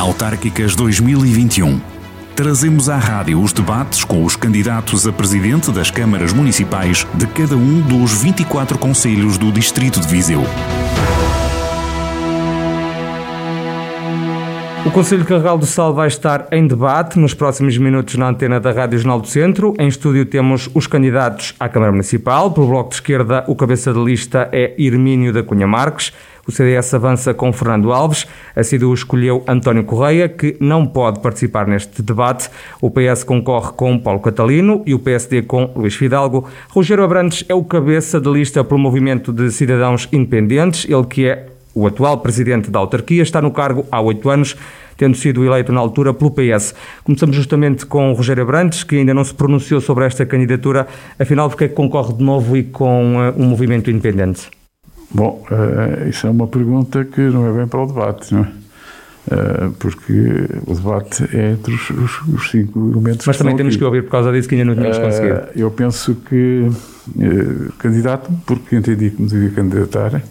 Autárquicas 2021. Trazemos à rádio os debates com os candidatos a presidente das câmaras municipais de cada um dos 24 conselhos do Distrito de Viseu. O Conselho Carregal do Sal vai estar em debate nos próximos minutos na antena da Rádio Jornal do Centro. Em estúdio temos os candidatos à Câmara Municipal. Pelo Bloco de Esquerda, o cabeça de lista é Hermínio da Cunha Marques. O CDS avança com Fernando Alves. A CDU escolheu António Correia, que não pode participar neste debate. O PS concorre com Paulo Catalino e o PSD com Luís Fidalgo. Rogério Abrantes é o cabeça de lista pelo Movimento de Cidadãos Independentes, ele que é o atual presidente da autarquia está no cargo há oito anos, tendo sido eleito na altura pelo PS. Começamos justamente com o Rogério Abrantes, que ainda não se pronunciou sobre esta candidatura. Afinal, porque é que concorre de novo e com uh, um movimento independente? Bom, uh, isso é uma pergunta que não é bem para o debate, não é? Uh, porque o debate é entre os, os, os cinco elementos. Mas também temos aqui. que ouvir por causa disso que ainda não tínhamos conseguido. Eu penso que candidato, porque entendi que me devia candidatar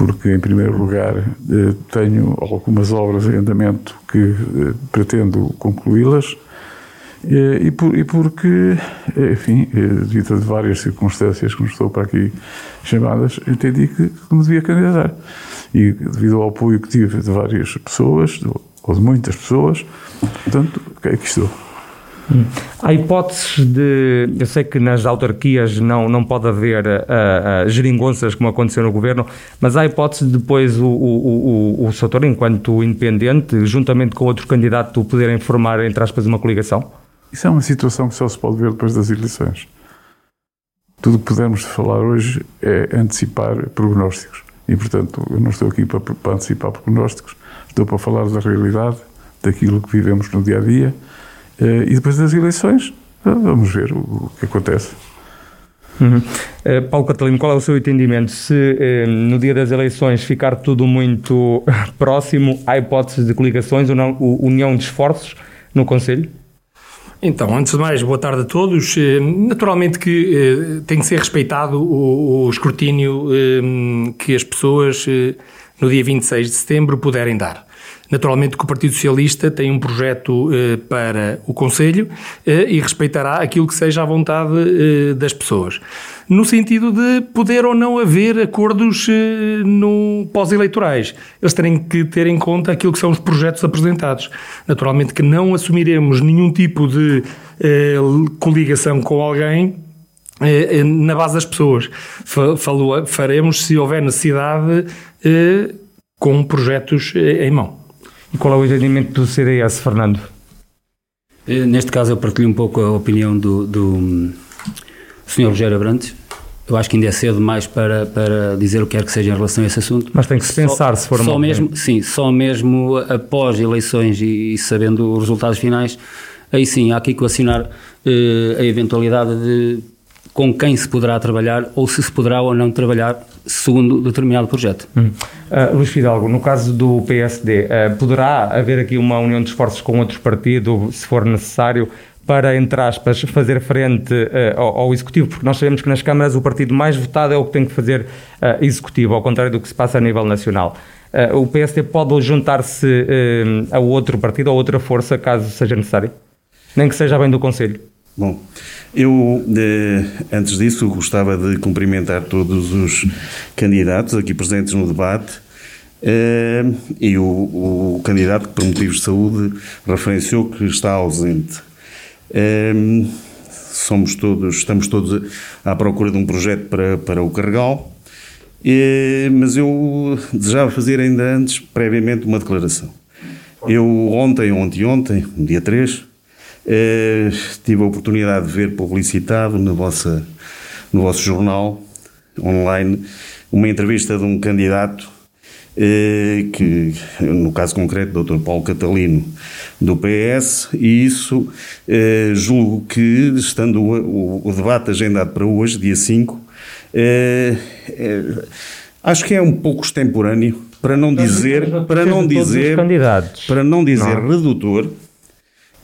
porque, em primeiro lugar, eh, tenho algumas obras em andamento que eh, pretendo concluí-las eh, e, por, e, porque, enfim, devido a várias circunstâncias que estou para aqui chamadas, entendi que, me devia candidatar. E devido ao apoio que tive de várias pessoas, ou de muitas pessoas, portanto, que estou. Há hipóteses de. Eu sei que nas autarquias não, não pode haver uh, uh, geringonças como aconteceu no governo, mas há hipótese de depois o, o, o, o setor, enquanto independente, juntamente com outro candidato, poderem formar, entre aspas, uma coligação? Isso é uma situação que só se pode ver depois das eleições. Tudo o que pudermos falar hoje é antecipar prognósticos. E, portanto, eu não estou aqui para, para antecipar prognósticos, estou para falar da realidade, daquilo que vivemos no dia a dia eh, e depois das eleições, vamos ver o que acontece. Uhum. Uh, Paulo Catalino, qual é o seu entendimento? Se uh, no dia das eleições ficar tudo muito próximo, há hipóteses de coligações ou não, união de esforços no Conselho? Então, antes de mais, boa tarde a todos. Naturalmente que tem que ser respeitado o, o escrutínio que as pessoas no dia 26 de setembro puderem dar. Naturalmente que o Partido Socialista tem um projeto eh, para o Conselho eh, e respeitará aquilo que seja a vontade eh, das pessoas. No sentido de poder ou não haver acordos eh, no pós-eleitorais. Eles terem que ter em conta aquilo que são os projetos apresentados. Naturalmente que não assumiremos nenhum tipo de eh, coligação com alguém eh, na base das pessoas. Falou, faremos se houver necessidade com projetos em mão. E qual é o entendimento do CDS, Fernando? Eh, neste caso, eu partilho um pouco a opinião do, do Sr. Rogério Abrantes. Eu acho que ainda é cedo mais para, para dizer o que quer que seja em relação a esse assunto. Mas tem que se pensar só, se for só mesmo Sim, só mesmo após eleições e, e, sabendo os resultados finais, aí sim há aqui que assinar eh, a eventualidade de com quem se poderá trabalhar ou se se poderá ou não trabalhar segundo determinado projeto. Hum. Uh, Luís Fidalgo, no caso do PSD, uh, poderá haver aqui uma união de esforços com outros partidos, se for necessário, para, entre aspas, fazer frente uh, ao, ao, Executivo? Porque nós sabemos que nas câmaras o partido mais votado é o que tem que fazer Executivo, ao contrário do que se passa a nível nacional. o PSD pode juntar-se a outro partido ou outra força, caso seja necessário? Nem que seja bem do Conselho. Bom, eu, antes disso, gostava de cumprimentar todos os candidatos aqui presentes no debate eh, e o, o candidato que, por motivos de saúde, referenciou que está ausente. Eh, somos todos, estamos todos à procura de um projeto para, para o Carregal, mas eu desejava fazer ainda antes, previamente, uma declaração. Eu ontem, ontem, ontem, dia 3, Uh, tive a oportunidade de ver publicitado no, vossa, no vosso jornal online uma entrevista de um candidato uh, que, no caso concreto, Dr. Paulo Catalino, do PS, e isso uh, julgo que, estando o, debate agendado para hoje, dia 5, acho que é um pouco extemporâneo, para não dizer, para não dizer, para não dizer redutor,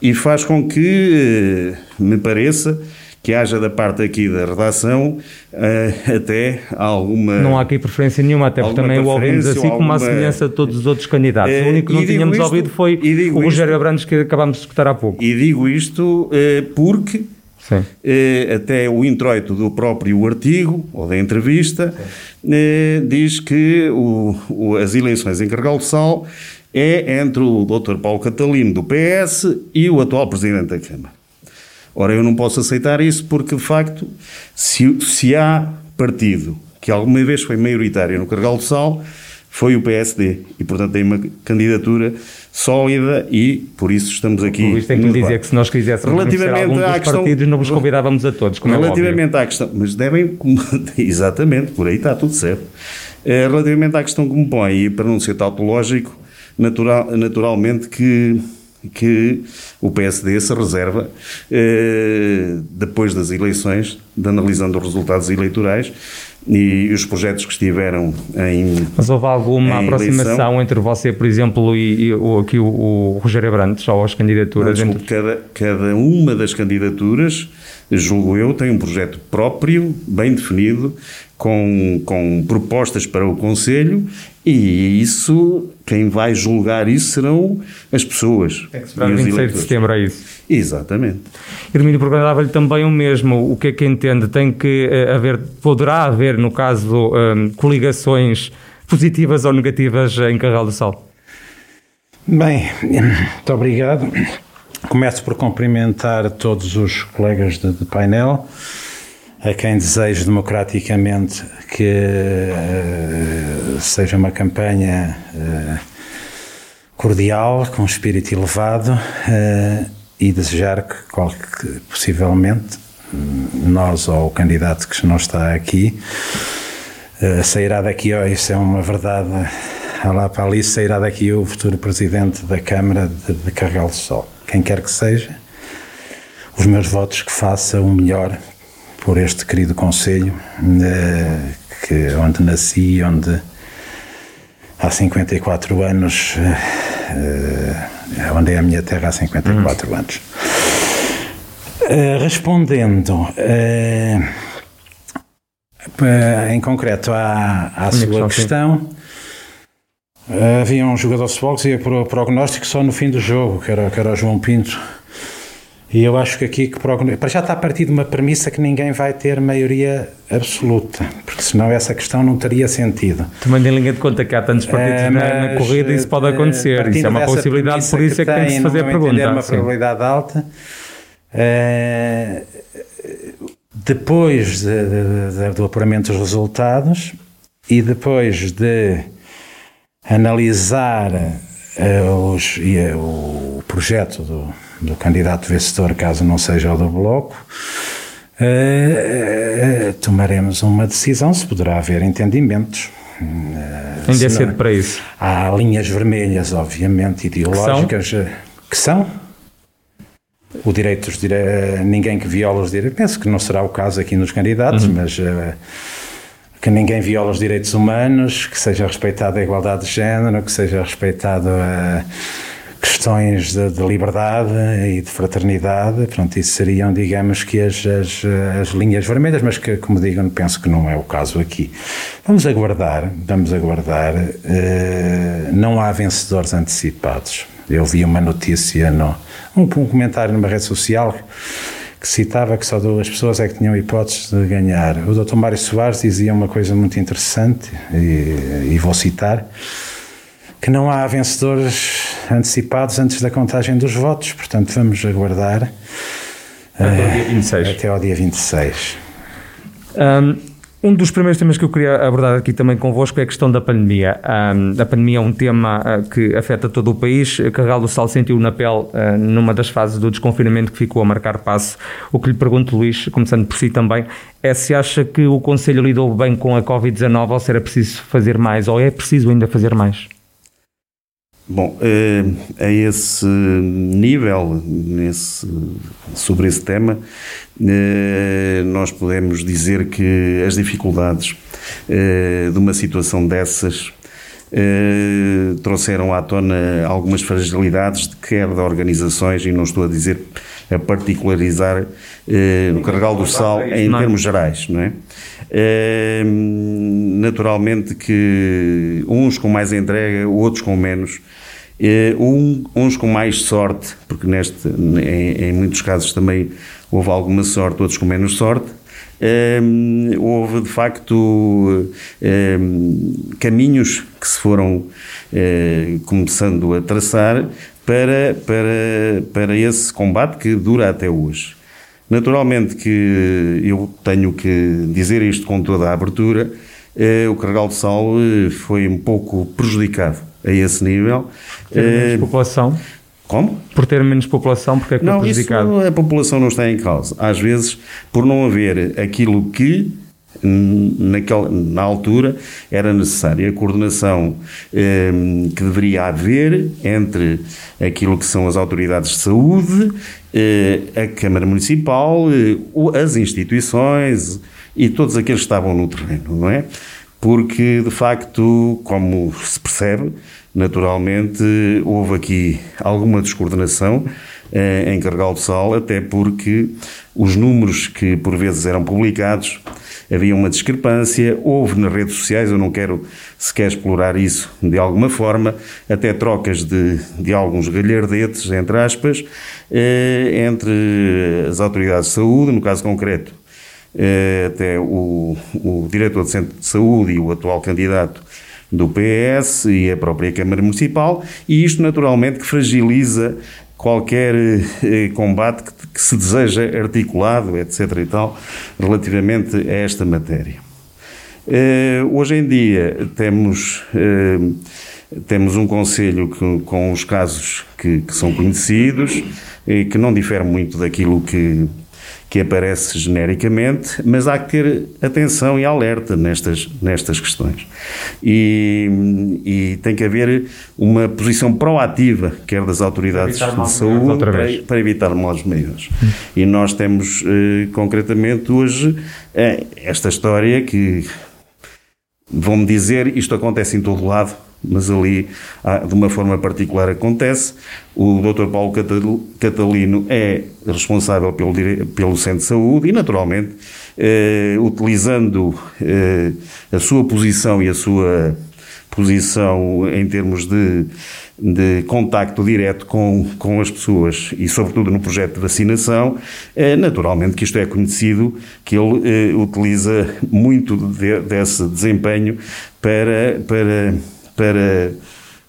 e faz com que me pareça que haja da parte aqui da redação uh, até alguma. Não há aqui preferência nenhuma, até porque também o ouvimos assim alguma... como a semelhança de todos os outros candidatos. Uh, o único que não tínhamos isto, ouvido foi o Rogério Abrantes que acabámos de escutar há pouco. E digo isto porque eh, até o introito do próprio artigo ou da entrevista eh, diz que o, o, as eleições em Carregal do Sal é entre o Dr. Paulo Catalino do PS e o atual Presidente da Câmara. Ora, eu não posso aceitar isso porque, de facto, se, se há partido que alguma vez foi maioritário no Carregal do Sal, foi o PSD. E, portanto, tem uma candidatura sólida e, por isso, estamos aqui. Por isso tem que lhe dizer que se nós quiséssemos relativamente à questão, partidos, não vos convidávamos a todos, é Relativamente é à questão, mas devem, exatamente, por aí está tudo certo. Eh, relativamente à questão que me põe, e para não ser tautológico, natural, naturalmente que que o PSD se reserva, eh, depois das eleições, de analisando os resultados eleitorais, e os projetos que estiveram em. Mas houve alguma aproximação eleição. entre você, por exemplo, e, e o, aqui o, o Rogério Abrantes, ou as candidaturas? Não, desculpe, entre... cada, cada uma das candidaturas, julgo eu, tem um projeto próprio, bem definido, com, com propostas para o Conselho e isso, quem vai julgar isso serão as pessoas. Tem que esperar 26 de setembro, é isso? Exatamente. Hermínio, perguntava-lhe também o mesmo. O que é que entende? Tem que uh, haver, poderá haver, no caso, um, ehm, coligações positivas ou negativas em Carral do Sal? Bem, muito obrigado. Começo por cumprimentar todos os colegas de, de painel a quem desejo democraticamente que uh, seja uma campanha uh, cordial, com espírito elevado uh, e desejar que, que, possivelmente nós ou o candidato que não está aqui sairá daqui, oh, isso é uma verdade, lá para ali sairá daqui o futuro presidente da Câmara de, de Carregal do Sol. Quem quer que seja, os meus votos que faça o melhor por este querido Conselho, eh, que, onde nasci, onde há 54 anos, uh, onde é a minha terra há 54 hum. anos. Respondendo em concreto à, à sua questão, havia um jogador de futebol que dizia o prognóstico só no fim do jogo, que era, que era o João Pinto e eu acho que aqui, que para já está a partir de uma premissa que ninguém vai ter maioria absoluta, porque senão essa questão não teria sentido. Também em linha de conta que há tantos partidos é, na, na, corrida isso pode acontecer, isso é uma possibilidade, por isso é que tem que se fazer a pergunta. É uma sim. probabilidade alta. É, depois de, de, de, do apuramento dos resultados e depois de analisar uh, os, uh, o projeto do do candidato vencedor, caso não seja o do Bloco, uh, uh, tomaremos uma decisão, se poderá haver entendimentos. Uh, Ainda é cedo para isso. Há linhas vermelhas, obviamente, ideológicas, que são? O direito dos dire... ninguém que viola os direitos, penso que não será o caso aqui nos candidatos, uhum. mas que ninguém viola os direitos humanos, que seja respeitada a igualdade de género, que seja respeitado a questões de, de, liberdade e de fraternidade, pronto, isso seriam, digamos, que as, as, as, linhas vermelhas, mas que, como digo, penso que não é o caso aqui. Vamos aguardar, vamos aguardar, uh, não há vencedores antecipados. Eu vi uma notícia, no, um, um comentário numa rede social que citava que só duas pessoas é que tinham hipóteses de ganhar. O Dr. Mário Soares dizia uma coisa muito interessante, e, e vou citar, que não há vencedores antecipados antes da contagem dos votos, portanto vamos aguardar até ao dia 26. Até ao dia 26. Um, dos primeiros temas que eu queria abordar aqui também convosco é a questão da pandemia. Um, a pandemia é um tema uh, que afeta todo o país. Carregal do Sal sentiu na pele uh, numa das fases do desconfinamento que ficou a marcar passo. O que lhe pergunto, Luís, começando por si também, é se acha que o Conselho lidou bem com a Covid-19 ou se era preciso fazer mais, ou é preciso ainda fazer mais? Bom, eh, a esse nível, nesse, sobre esse tema, eh, nós podemos dizer que as dificuldades eh, de uma situação dessas trouxeram à tona algumas fragilidades, quer de organizações, e não estou a dizer a particularizar no Carregal do Sal em é? termos gerais, não é? Eh, naturalmente que uns com mais entrega, outros com menos, eh, um- uns com mais sorte, porque neste, em, em muitos casos também houve alguma sorte, outros com menos sorte. Hum, houve de facto hum, caminhos que se foram eh, começando a traçar para, para, para esse combate que dura até hoje. Naturalmente que eu tenho que dizer isto com toda a abertura, eh, o Carregal de Sal eh, foi um pouco prejudicado a esse nível. Ter menos Eh, população. como? Por ter menos população, porque é que Não, isso prejudicado? a população não está em causa. Às vezes, por não haver aquilo que naquela, na altura era necessário, a coordenação hum, que deveria haver entre aquilo que são as autoridades de saúde, eh, a Câmara Municipal, eh, as instituições e todos aqueles que estavam no terreno, não é? Porque, de facto, como se percebe, naturalmente, houve aqui alguma descoordenação eh, em Carregal do Sal, até porque os números que por vezes eram publicados havia uma discrepância, houve nas redes sociais, eu não quero sequer explorar isso de alguma forma, até trocas de, de alguns galhardetes, entre aspas, eh, entre as autoridades de saúde, no caso concreto, eh, até o, o diretor do Centro de Saúde e o atual candidato do PS e a própria Câmara Municipal, e isto naturalmente que fragiliza qualquer eh, combate que, que se deseja articulado, etc. e tal, relativamente a esta matéria. Eh, hoje em dia temos, eh, temos um Conselho que- com os casos que, que são conhecidos e que não difere muito daquilo que, que aparece genericamente, mas há que ter atenção e alerta nestas, nestas questões. E, e tem que haver uma posição proativa, quer das autoridades de saúde, para, para evitar males maiores. E nós temos, eh, concretamente, hoje, eh, esta história que vão-me dizer, isto acontece em todo lado, mas ali, ah, de uma forma particular, acontece. O Dr. Paulo Catal- Catalino é responsável pelo, pelo Centro de Saúde e, naturalmente, eh, utilizando eh, a sua posição e a sua posição em termos de, de contacto direto com, com as pessoas e, sobretudo, no projeto de vacinação, é naturalmente que isto é conhecido, que ele eh, utiliza muito de- desse desempenho para, para, para,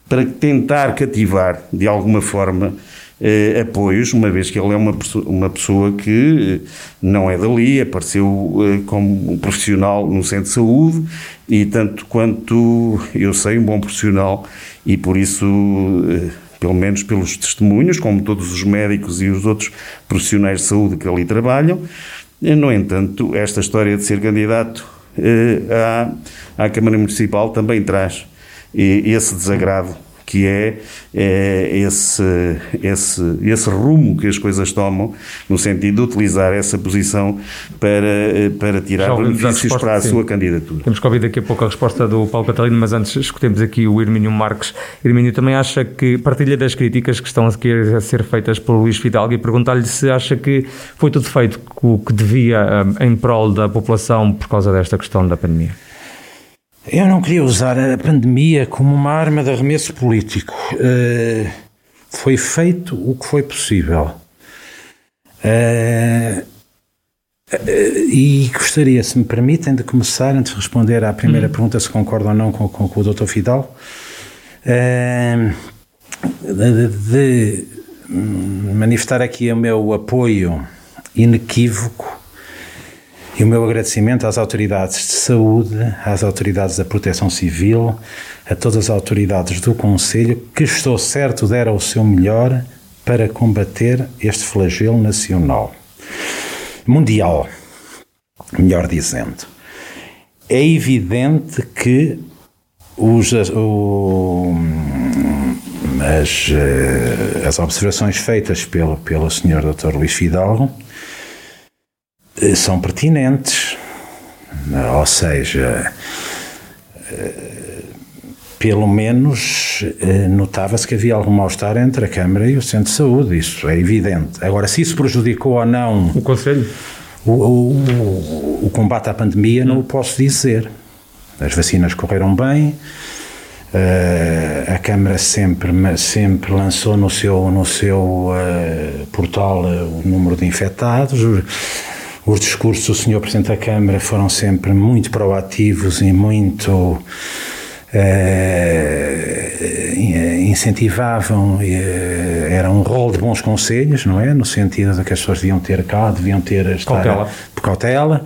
para tentar cativar, de alguma forma, eh, apoios, uma vez que ele é uma, uma pessoa que eh, não é dali, apareceu eh, como um profissional no centro de saúde e tanto quanto eu sei, um bom profissional e por isso, eh, pelo menos pelos testemunhos, como todos os médicos e os outros profissionais de saúde que ali trabalham, eh, no entanto, esta história de ser candidato à, à Câmara Municipal também traz esse desagrado que é, é esse, esse, esse rumo que as coisas tomam, no sentido de utilizar essa posição para, eh, para tirar a benefícios resposta, para a sim. sua candidatura. Temos que ouvir daqui a pouco a resposta do Paulo Catalino, mas antes escutemos aqui o Hermínio Marques. Hermínio também acha que partilha das críticas que estão aqui a ser feitas pelo Luís Fidalgo e perguntar-lhe se acha que foi tudo feito o que devia hum, em prol da população por causa desta questão da pandemia. Eu não queria usar a pandemia como uma arma de arremesso político. Eh, foi feito o que foi possível. Eh, eh, e gostaria, se me permitem, de começar, antes de responder à primeira pergunta, se concordo ou não com, com, com o Dr. Fidal, de, de manifestar aqui o meu apoio inequívoco e o meu agradecimento às autoridades de saúde, às autoridades da proteção civil, a todas as autoridades do Conselho, que estou certo deram o seu melhor para combater este flagelo nacional. Mundial, melhor dizendo. É evidente que os, o, as, eh, as observações feitas pelo, pelo Sr. Dr. Luís Fidalgo são pertinentes, ou seja, eh, pelo menos eh, notava-se que havia algum mal-estar entre a Câmara e o Centro de Saúde, isso é evidente. Agora, se isso prejudicou ou não O Conselho? o, o- o combate à pandemia, não o posso dizer. As vacinas correram bem, eh, a Câmara sempre, sempre lançou no seu, no seu eh, portal eh, o número de infectados. Os, os discursos do Sr. Presidente da Câmara foram sempre muito proativos e muito eh, in- incentivavam, eh, era um rol de bons conselhos, não é? No sentido de que as pessoas deviam ter cá, deviam ter estar- Cautela. cautela,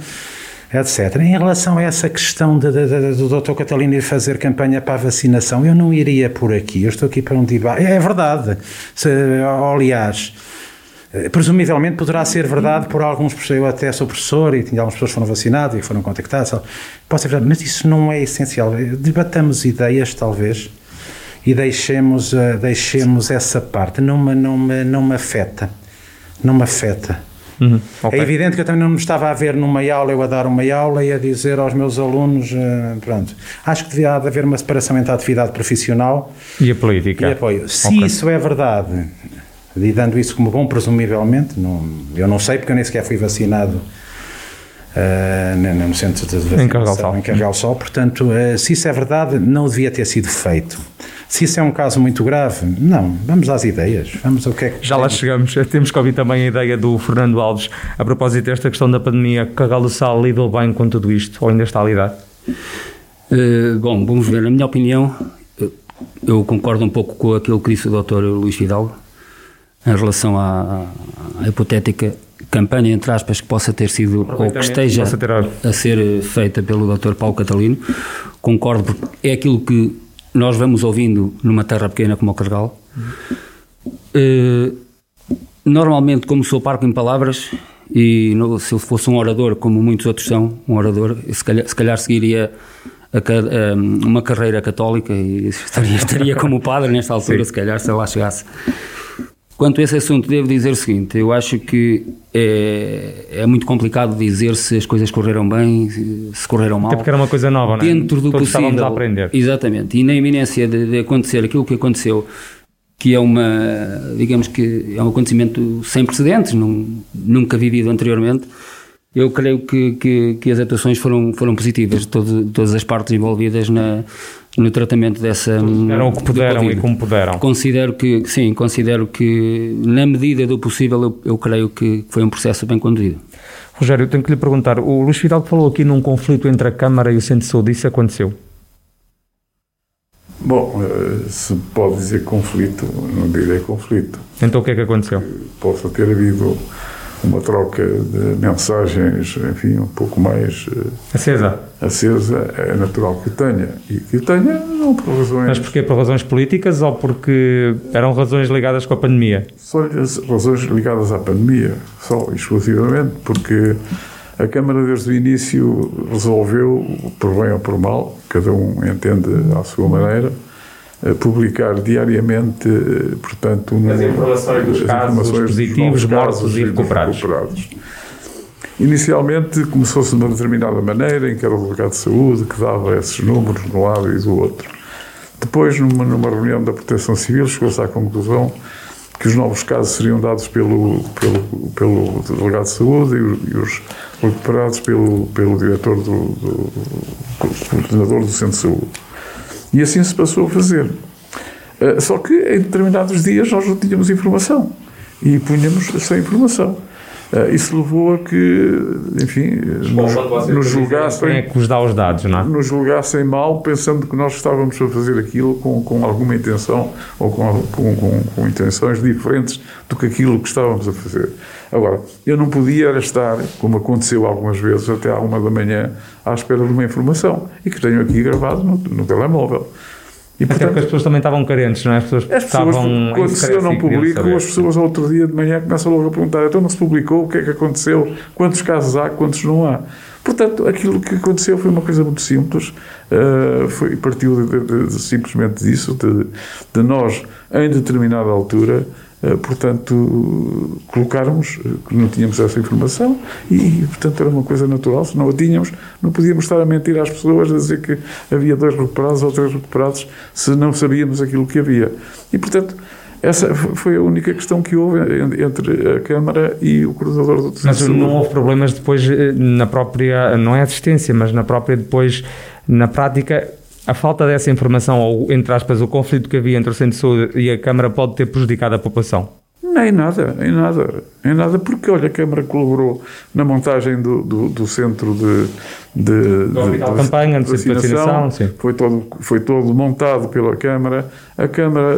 etc. Em relação a essa questão de- de- de- do Dr. Catalino ir fazer campanha para a vacinação, eu não iria por aqui. Eu estou aqui para um debate. É verdade. Se, aliás, presumivelmente poderá ser verdade por alguns, eu até sou professor e algumas pessoas foram vacinadas e foram contactadas. Pode ser verdade, mas isso não é essencial. Debatamos ideias, talvez, e deixemos, eh, deixemos essa parte. Não me, não, me, não me afeta. Não me afeta. ok. É evidente que eu também não me estava a ver numa aula, eu a dar uma aula e a dizer aos meus alunos, eh, pronto. Acho que devia haver uma separação entre a atividade profissional E a política? e apoio. Se Ok. isso é verdade, e dando isso como bom, presumivelmente, não, eu não sei porque eu nem sequer fui vacinado eh, no no centro de vacinação em Carregal Sol, portanto, eh, se isso é verdade, não devia ter sido feito. Se isso é um caso muito grave, não, vamos às ideias, vamos ao que é que Já lá chegamos. Temos que ouvir também a ideia do Fernando Alves a propósito desta questão da pandemia. Carregal do Sal lidou bem com tudo isto ou ainda está a lidar? Eh, bom, vamos ver. Na minha opinião, eu- eu concordo um pouco com aquilo que disse o Dr. Luís Fidalgo em relação à, à hipotética campanha, entre aspas, que possa ter sido ou que esteja a ser feita pelo Dr. Paulo Catalino. Concordo, porque é aquilo que nós vamos ouvindo numa terra pequena como o Carregal. Eh, normalmente, como sou parco em palavras, e no- se eu fosse um orador, como muitos outros são, um orador, se calhar, se calhar seguiria a ca- eh, uma carreira católica e estaria, estaria como padre nesta altura, se calhar, se lá chegasse. Quanto a esse assunto, devo dizer o seguinte: eu acho que é, é muito complicado dizer se as coisas correram bem, se correram mal. Até porque era uma coisa nova, não é? Dentro do Todos possível. estávamos a aprender. Exatamente. E na iminência de, de acontecer aquilo que aconteceu, que é uma, digamos que é um acontecimento sem precedentes, num- nunca vivido anteriormente, eu creio que, que, que as atuações foram, foram positivas, de todo- todas as partes envolvidas na, no tratamento dessa. Fizeram o que puderam e como puderam. Considero que, sim, considero que, na medida do possível, eu, eu creio que foi um processo bem conduzido. Rogério, eu tenho que lhe perguntar. O Luís Fidalgo falou aqui num conflito entre a Câmara e o Centro de Saúde. Isso aconteceu? Bom, eh, se pode dizer conflito, não direi conflito. Então o que é que aconteceu? Possa ter havido uma troca de mensagens, enfim, um pouco mais eh, Acesa. acesa, é natural que tenha. E que tenha, não por razões. Mas porquê? Por razões políticas ou porque eram razões ligadas com a pandemia? Só razões ligadas à pandemia, só exclusivamente, porque a Câmara desde o início resolveu, por bem ou por mal, cada um entende à sua maneira, publicar diariamente, eh, portanto, o As número- informações dos as casos informações dos positivos, novos mortos casos e dos recuperados. recuperados. Inicialmente começou-se de uma determinada maneira, em que era o delegado de saúde que dava esses números de um lado e do outro. Depois, numa, numa reunião da Proteção Civil, chegou-se à conclusão que os novos casos seriam dados pelo, pelo, pelo delegado de saúde e, e os recuperados pelo, pelo diretor do, do, do coordenador do centro de saúde. E assim se passou a fazer. Eh, Só que em determinados dias nós não tínhamos informação e punhamos sem informação. Eh, Isso levou a que, enfim, nos, nos Quem é julgassem que vos dá os dados, não é? nos julgassem mal, pensando que nós estávamos a fazer aquilo com, com alguma intenção ou com, com, com, com intenções diferentes do que aquilo que estávamos a fazer. Agora, eu não podia estar, como aconteceu algumas vezes, até à uma da manhã, à espera de uma informação e que tenho aqui gravado no, no telemóvel. E, Até porque as pessoas também estavam carentes, não é? As pessoas, as pessoas, estavam quando se eu não publico, as pessoas ao outro dia de manhã começam logo a perguntar: então não se publicou? O que é que aconteceu? Quantos casos há? Quantos não há? Portanto, aquilo que aconteceu foi uma coisa muito simples, eh, foi, partiu de, de- de- simplesmente disso, de, nós, em determinada altura, portanto, colocarmos que não tínhamos essa informação e, portanto, era uma coisa natural. Se não a tínhamos, não podíamos estar a mentir às pessoas, a dizer que havia dois recuperados ou três recuperados, se não sabíamos aquilo que havia. E, portanto, essa foi a única questão que houve entre a Câmara e o coordenador do Mas não houve problemas depois eh, na própria, não é assistência, mas na própria depois, na prática, a falta dessa informação, ou entre aspas, o conflito que havia entre o Centro de Saúde e a Câmara pode ter prejudicado a população? Nem nada, em nada, em nada, porque olha, a Câmara colaborou na montagem do, do, do centro de, de, de, de campanha, de vacinação, sim. Foi todo, foi todo montado pela Câmara. A Câmara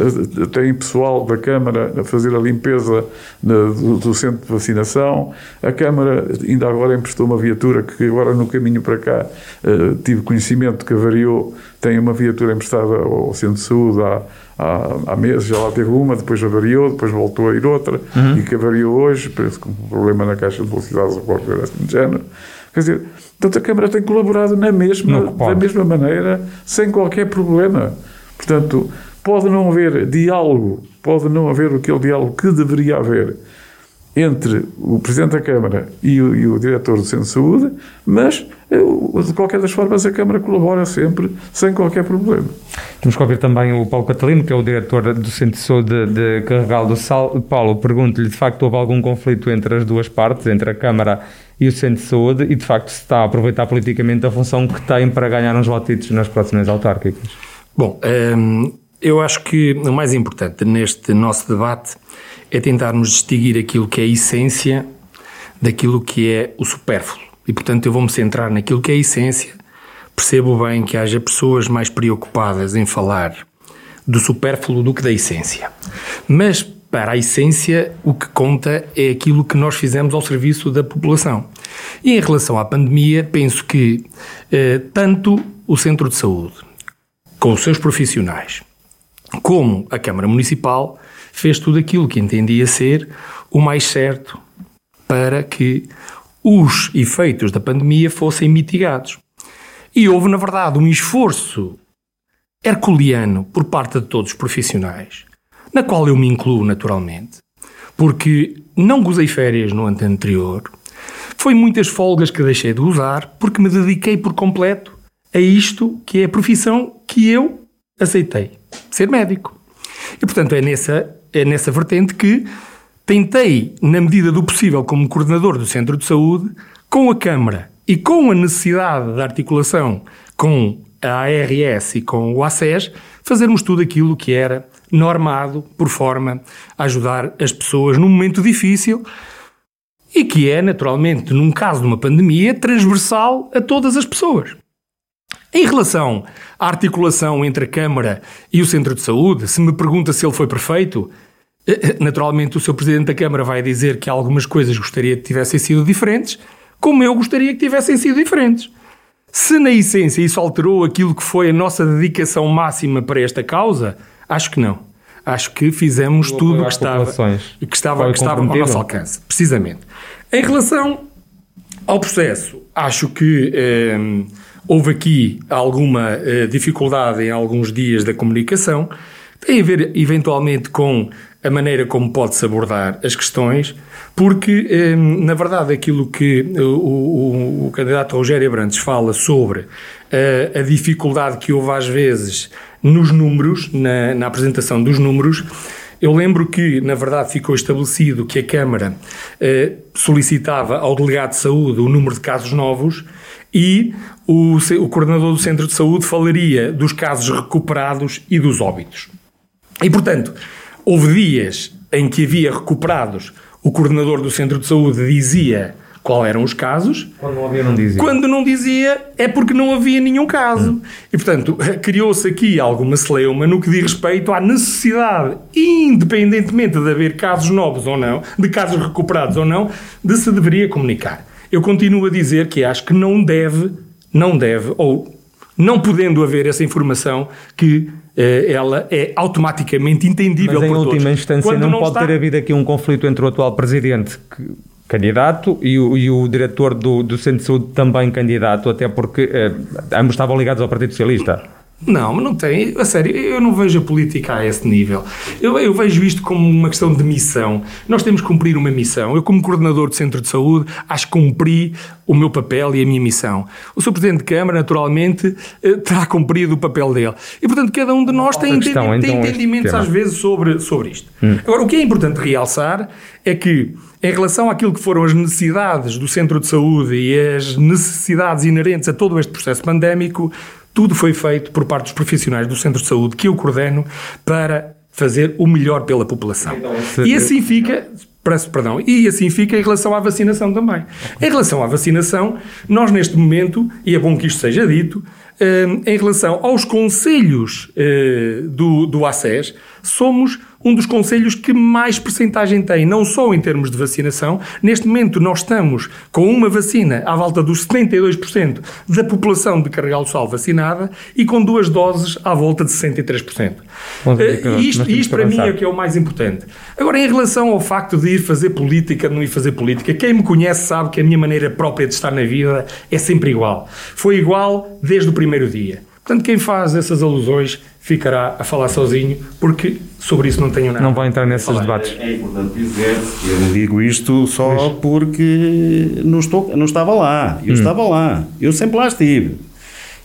tem pessoal da Câmara a fazer a limpeza do, do, centro de vacinação. A Câmara ainda agora emprestou uma viatura que agora no caminho para cá uh, tive conhecimento que avariou. Tem uma viatura emprestada ao Centro de Saúde há há, há meses já lá teve uma, depois avariou, depois voltou a ir outra, uhum. e que avariou hoje, parece que um problema na caixa de velocidades ou qualquer coisa assim do género. Quer dizer, portanto, a Câmara tem colaborado na mesma, da mesma maneira, sem qualquer problema. Portanto, pode não haver diálogo, pode não haver aquele diálogo que deveria haver entre o Presidente da Câmara e o, e o Diretor do Centro de Saúde, mas eh, de qualquer das formas a Câmara colabora sempre, sem qualquer problema. Temos que ouvir também o Paulo Catalino, que é o Diretor do Centro de Saúde de Carregal do Sal. Paulo, pergunto-lhe, de facto houve algum conflito entre as duas partes, entre a Câmara e o Centro de Saúde, e de facto se está a aproveitar politicamente a função que tem para ganhar uns votitos nas próximas autárquicas? Bom, hum, eu acho que o mais importante neste nosso debate é tentarmos distinguir aquilo que é a essência daquilo que é o supérfluo. E, portanto, eu vou-me centrar naquilo que é a essência. Percebo bem que haja pessoas mais preocupadas em falar do supérfluo do que da essência. Mas, para a essência, o que conta é aquilo que nós fizemos ao serviço da população. E em relação à pandemia, penso que eh, tanto o Centro de Saúde, com os seus profissionais, como a Câmara Municipal, fez tudo aquilo que entendia ser o mais certo para que os efeitos da pandemia fossem mitigados. E houve, na verdade, um esforço herculeano por parte de todos os profissionais, na qual eu me incluo naturalmente, porque não gozei férias no ano anterior, foi muitas folgas que deixei de usar porque me dediquei por completo a isto que é a profissão que eu aceitei, ser médico. E portanto é nessa é nessa vertente que tentei, na medida do possível, como coordenador do Centro de Saúde, com a Câmara e com a necessidade de articulação com a ARS e com o ACES, fazermos tudo aquilo que era normado por forma a ajudar as pessoas num momento difícil e que é, naturalmente, num caso de uma pandemia, transversal a todas as pessoas. Em relação à articulação entre a Câmara e o Centro de Saúde, se me pergunta se ele foi perfeito, naturalmente o seu Presidente da Câmara vai dizer que algumas coisas gostaria que tivessem sido diferentes, como eu gostaria que tivessem sido diferentes. Se na essência isso alterou aquilo que foi a nossa dedicação máxima para esta causa, acho que não. Acho que fizemos tudo o que estava, que estava, que estava ao nosso alcance, precisamente. Em relação ao processo, acho que eh, Houve aqui alguma uh, dificuldade em alguns dias da comunicação, tem a ver eventualmente com a maneira como pode-se abordar as questões, porque, eh, na verdade, aquilo que o, o, o, candidato Rogério Abrantes fala sobre uh, a dificuldade que houve às vezes nos números, na, na, apresentação dos números, eu lembro que, na verdade, ficou estabelecido que a Câmara uh, solicitava ao delegado de saúde o número de casos novos e o, o coordenador do centro de saúde falaria dos casos recuperados e dos óbitos. E, portanto, houve dias em que havia recuperados, o coordenador do centro de saúde dizia qual eram os casos. Quando não havia, não dizia. Quando não dizia, é porque não havia nenhum caso. Hum. E, portanto, criou-se aqui alguma celeuma no que diz respeito à necessidade, independentemente de haver casos novos ou não, de casos recuperados ou não, de se deveria comunicar. Eu continuo a dizer que acho que não deve, não deve, ou não podendo haver essa informação, que eh, ela é automaticamente entendível Mas em por última todos. instância não, não, pode está... ter havido aqui um conflito entre o atual presidente, que, candidato, e o, e o diretor do, do Centro de Saúde também candidato, até porque eh, ambos estavam ligados ao Partido Socialista. Não, mas não tem. A sério, eu não vejo a política a esse nível. Eu, eu, vejo isto como uma questão de missão. Nós temos que cumprir uma missão. Eu, como coordenador do centro de saúde, acho que cumpri o meu papel e a minha missão. O Sr. Presidente de Câmara, naturalmente, eh, terá cumprido o papel dele. E, portanto, cada um de nós tem, questão, entendi, então, tem entendimentos, às vezes, sobre, sobre isto. Hum. Agora, o que é importante realçar é que, em relação àquilo que foram as necessidades do centro de saúde e as necessidades inerentes a todo este processo pandémico, tudo foi feito por parte dos profissionais do centro de saúde que eu coordeno para fazer o melhor pela população. Então, e assim fica, Peço perdão. E assim fica em relação à vacinação também. Em relação à vacinação, nós neste momento, e é bom que isto seja dito, eh, em relação aos conselhos eh, do, do ACES, somos um dos conselhos que mais percentagem tem, não só em termos de vacinação. Neste momento, nós estamos com uma vacina à volta dos 72% da população de Carregal do Sal vacinada e com duas doses à volta de 63%. Uh, isto, isto para mim é que é o mais importante. Agora, em relação ao facto de ir fazer política, não ir fazer política, quem me conhece sabe que a minha maneira própria de estar na vida é sempre igual. Foi igual desde o primeiro dia. Portanto, quem faz essas alusões ficará a falar sozinho, porque sobre isso não tenho nada. Não vai entrar nesses debates. É, é, importante dizer que eu não digo isto só pois. porque não, estou, não estava lá. Eu hum. estava lá. Eu sempre lá estive.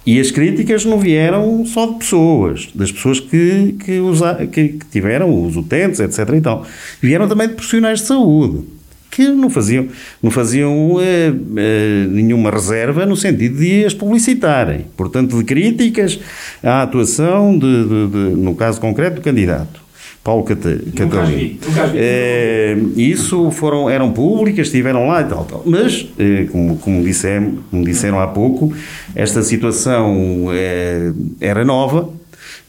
E as críticas não vieram só de pessoas, das pessoas que, que, usa, que, que tiveram os utentes, etc. E tal. Vieram também de profissionais de saúde que não faziam, não faziam eh, eh, nenhuma reserva no sentido de as publicitarem. Portanto, de críticas à atuação, de, de, de no caso concreto, do candidato. Paulo Catalino. É, isso foram, eram públicas, estiveram lá e tal, tal. Mas, é, como, como, como disseram há pouco, esta situação é, era nova,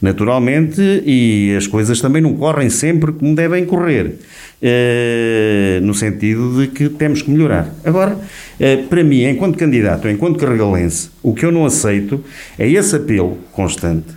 naturalmente, e as coisas também não correm sempre como devem correr. Eh, no sentido de que temos que melhorar. Agora, eh, para mim, enquanto candidato, enquanto carregalense, o que eu não aceito é esse apelo constante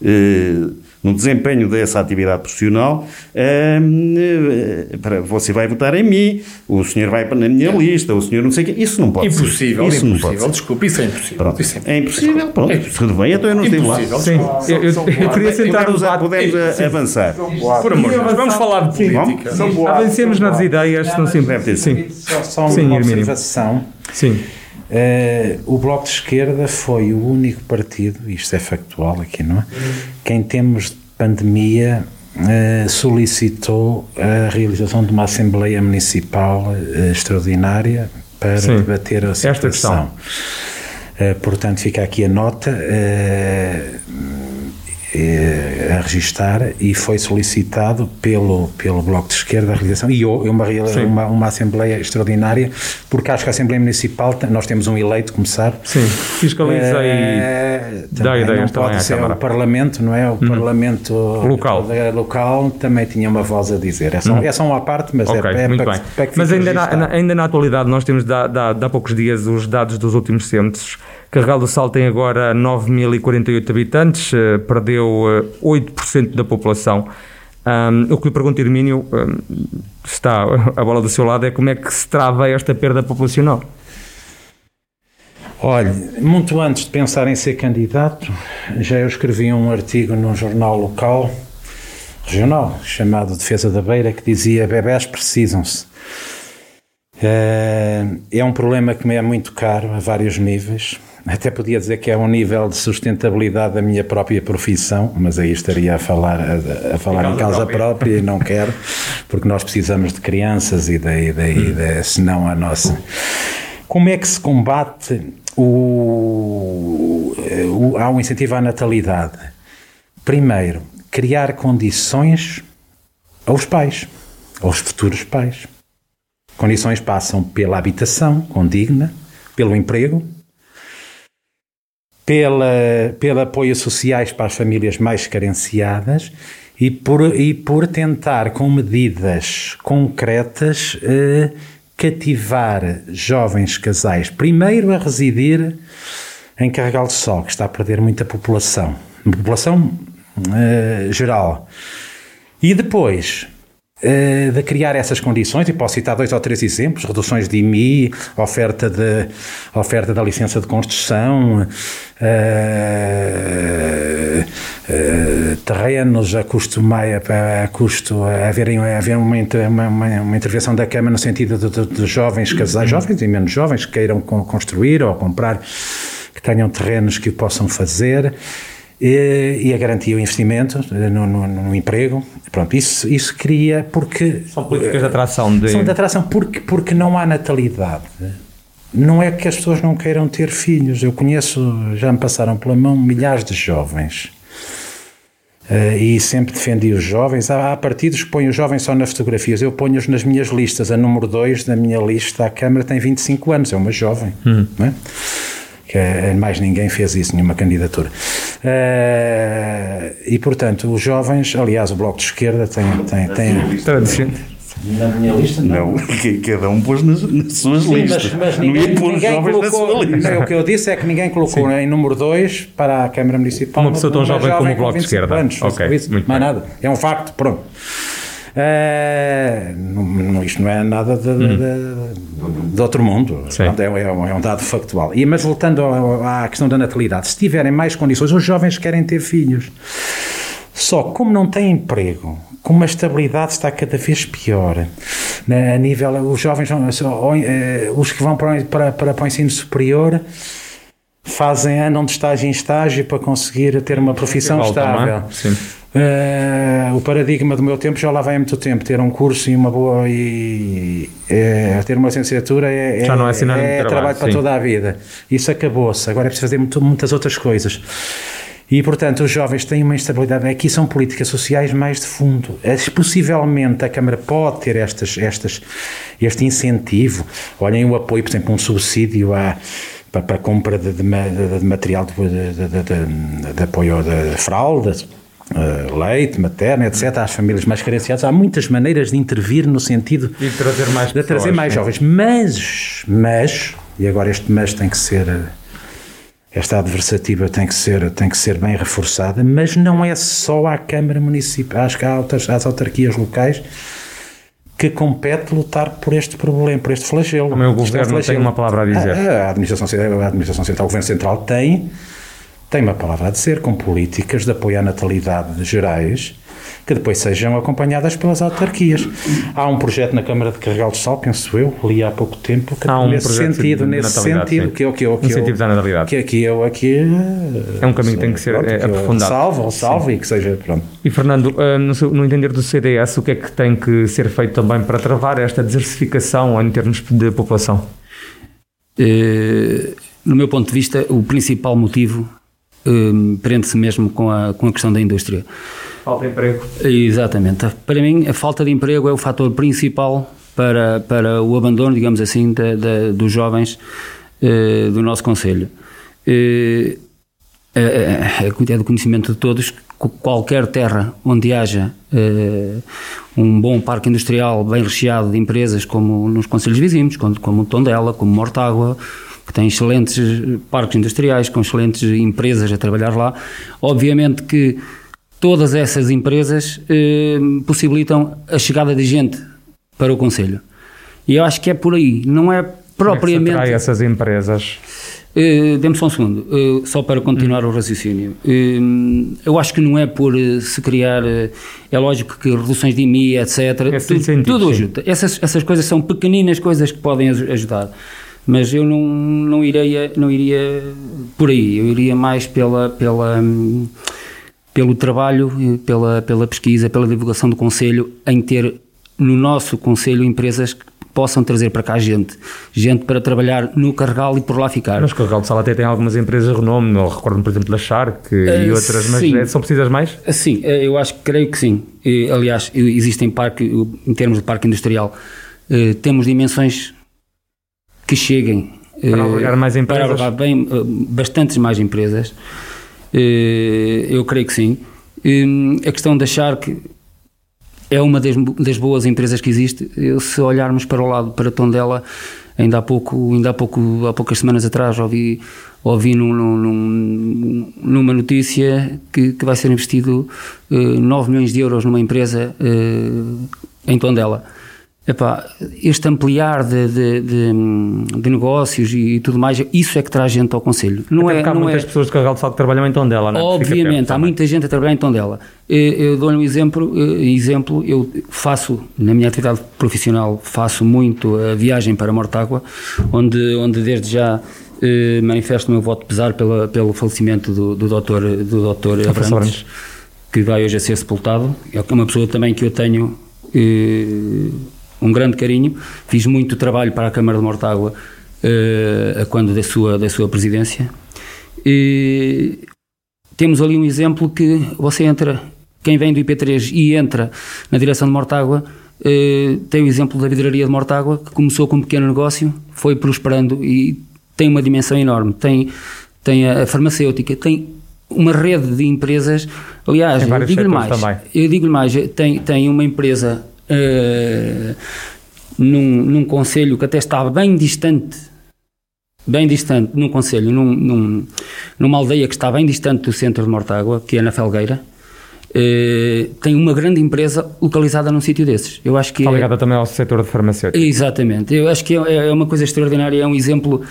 eh, no desempenho dessa atividade profissional, uh, para, você vai votar em mim, o senhor vai na minha lista, o senhor não sei o quê. Isso não pode impossível, ser. Isso impossível, não pode ser. desculpe, isso é impossível. Pronto. Isso é, impossível, pronto. É impossível. Tudo bem, então eu não estive lá. Sim, eu, eu, eu queria sentar podemos, podemos sim. avançar. Por amor de Deus, vamos falar de política. Avancemos nas ideias, não se Deve Sim. Só, só uma sim, observação. Sim. Uh, o Bloco de Esquerda foi o único partido, isto é factual aqui, não é? Que em termos de pandemia uh, solicitou a realização de uma Assembleia Municipal uh, extraordinária para Sim, debater a situação. portanto, fica aqui a nota a registar e foi solicitado pelo, pelo Bloco de Esquerda a realização e uma, uma, uma, Assembleia extraordinária, porque acho que a Assembleia Municipal, nós temos um eleito, como sabe. Sim, fiscaliza é, e dá ideias não pode ser o Parlamento, não é? O hum. Parlamento local. local também tinha uma voz a dizer. É só, hum. é só uma parte, mas é, okay, é, muito para, bem. Para mas ainda na, ainda na atualidade, nós temos, há poucos dias, os dados dos últimos censos Carregal do Sal tem agora 9.048 habitantes, eh, perdeu 8% eh, da população. O que lhe pergunto, Hermínio, está a bola do seu lado, é como é que se trava esta perda populacional? Olha, muito antes de pensar em ser candidato, já eu escrevi um artigo num jornal local, regional, chamado Defesa da Beira, que dizia: bebés precisam-se. Eh, é um problema que me é muito caro a vários níveis até podia dizer que é um nível de sustentabilidade da minha própria profissão, mas aí estaria a falar, a, a falar em, em causa própria. própria. e não quero, porque nós precisamos de crianças e daí, daí, daí senão a nossa. Como é que se combate o, o, há um incentivo à natalidade? Primeiro, criar condições aos pais, aos futuros pais. Condições passam pela habitação condigna, pelo emprego, pela, pelo apoio sociais para as famílias mais carenciadas e por, e por tentar, com medidas concretas, eh, cativar jovens casais, primeiro a residir em Carregal do Sol, que está a perder muita população, população eh, geral, e depois de criar essas condições, e posso citar dois ou três exemplos, reduções de IMI, oferta de, oferta da licença de construção, uh, uh, terrenos a custo meio, a custo, a haver, a haver uma, uma, uma, intervenção da Câmara no sentido de, de, de jovens casais, jovens e menos jovens, que queiram construir ou comprar, que tenham terrenos que o possam fazer e, e a garantia o investimento eh, no, no, no, emprego. Pronto, isso, isso cria porque. São políticas de atração. De... São de atração porque, porque não há natalidade. Não é que as pessoas não queiram ter filhos. Eu conheço, já me passaram pela mão milhares de jovens. Uh, e sempre defendi os jovens. Há, há, partidos que põem os jovens só nas fotografias. Eu ponho-os nas minhas listas. A número 2 da minha lista à Câmara tem 25 anos, é uma jovem. Hum. Não é? Que é, mais ninguém fez isso, nenhuma candidatura. Uh, e, portanto, os jovens, aliás, o Bloco de Esquerda tem... tem, tem dizendo. Na minha lista, não. não. Cada um pôs nas, nas suas Sim, listas. Mas, mas ninguém, não ia pôr os jovens colocou, na sua lista. O que eu disse é que ninguém colocou Sim. em número 2 para a Câmara Municipal. Uma pessoa tão jovem, jovem como o Bloco de Esquerda. Anos, ok, muito mais bem. nada. É um facto, pronto. Uh, não, isto não é nada de, de, de, de outro mundo, é, é, é, um dado factual. E, mas voltando à questão da natalidade, se tiverem mais condições, os jovens querem ter filhos. Só como não têm emprego, como a estabilidade está cada vez pior, né, a nível, os jovens, eh, os que vão para, para, para, para o ensino superior, fazem, andam de estágio em estágio para conseguir ter uma profissão estável. Sim. Uh, o paradigma do meu tempo já lá vai há muito tempo. Ter um curso e uma boa. e é, ter uma licenciatura é, já não é, é, trabalho, é trabalho para toda a vida. Isso acabou-se. Agora é preciso fazer muito, muitas outras coisas. E, portanto, os jovens têm uma instabilidade. Aqui são políticas sociais mais de fundo. Possivelmente a Câmara pode ter estas, estas, este incentivo. Olhem o apoio, por exemplo, um subsídio à para, para a compra de, de, de material de, de, apoio de fraldas, leite, materno, etc., às famílias mais carenciadas. Há muitas maneiras de intervir no sentido de trazer mais, de trazer mais jovens. Mas, mas, e agora este mas tem que ser, esta adversativa tem que ser, tem que ser bem reforçada, mas não é só à Câmara Municipal, acho que há outras, às autarquias locais que compete lutar por este problema, por este flagelo. Também o Governo é tem uma palavra a dizer. A, a, administração, a administração Central, o Governo Central tem tem uma palavra a dizer, com políticas de apoio à natalidade gerais, que depois sejam acompanhadas pelas autarquias. Há um projeto na Câmara de Carregal do Sal, penso eu, li há pouco tempo, que há um nesse sentido, nesse sentido, que eu, que eu, que Incentivo da natalidade. Que aqui eu aqui é um caminho que tem que ser pronto, é, aprofundado. Salvo, salvo e que seja pronto. E Fernando, eh, no, no entender do CDS, o que é que tem que ser feito também para travar esta desertificação em termos de população? Uh, no meu ponto de vista, o principal motivo um, prende-se mesmo com a, com a questão da indústria. Falta de emprego. Exatamente. Para mim, a falta de emprego é o fator principal para, para o abandono, digamos assim, da, da, dos jovens uh, do nosso Conselho. Uh, é, é do conhecimento de todos que qualquer terra onde haja uh, um bom parque industrial bem recheado de empresas como nos Conselhos vizinhos, como, como Tondela, como Mortágua, que tem excelentes parques industriais, com excelentes empresas a trabalhar lá. Obviamente que todas essas empresas eh, possibilitam a chegada de gente para o Conselho. E eu acho que é por aí, não é propriamente. Como é que essas empresas? Uh, Dê-me só um segundo, uh, só para continuar hum. o raciocínio. Uh, eu acho que não é por se criar. é lógico que reduções de IMI, etc. tudo, tudo ajuda. Essas, essas coisas são pequeninas coisas que podem ajudar mas eu não, não, iria, não iria por aí, eu iria mais pela, pela, pelo trabalho, pela, pela pesquisa, pela divulgação do Conselho, em ter no nosso Conselho empresas que possam trazer para cá gente, gente para trabalhar no Carregal e por lá ficar. Mas o Carregal de Sal até tem algumas empresas de renome, eu recordo por exemplo da Shark uh, e outras, mas sim. são precisas mais? Sim, eh, eu acho que creio que sim. Aliás, existem parque, em termos de parque industrial, temos dimensões que cheguem para albergar mais empresas? Para bem, eh, bastantes mais empresas. Eh, eu creio que sim. A questão da Shark é uma das, das boas empresas que existe. Se olharmos para o lado, para Tondela, ainda há pouco, ainda há pouco, há poucas semanas atrás ouvi, ouvi num, num, numa notícia que, que vai ser investido uh, 9 milhões de euros numa empresa em Tondela. Epá, este ampliar de, de, de, de negócios e, tudo mais, isso é que traz gente ao Conselho. Não Até é, há não muitas é... pessoas de Carregal de Sal que trabalham em Tondela, não é? Obviamente, há muita gente a trabalhar em Tondela. Eu, eu dou-lhe um exemplo, exemplo, eu faço, na minha atividade profissional, faço muito a viagem para Mortágua, onde, onde desde já eh, manifesto o meu voto de pesar pela, pelo falecimento do, do doutor, do doutor Abrantes, que vai hoje a ser sepultado. É uma pessoa também que eu tenho... Eh, um grande carinho. Fiz muito trabalho para a Câmara de Mortágua uh, quando da sua, da sua presidência. E temos ali um exemplo que você entra, quem vem do IP3 e entra na direção de Mortágua, uh, tem o exemplo da vidraria de Mortágua, que começou com um pequeno negócio, foi prosperando e tem uma dimensão enorme. Tem, tem a farmacêutica, tem uma rede de empresas. Aliás, eu digo-lhe mais, também. eu digo mais, tem, tem uma empresa uh, num, num conselho que até estava bem distante, bem distante, num conselho, num, num, numa aldeia que está bem distante do centro de Mortágua, que é na Felgueira, Uh, tem uma grande empresa localizada num sítio desses. Eu acho que Está ligada é... também ao setor de farmacêutica. Exatamente. Eu acho que é, é, uma coisa extraordinária, é um exemplo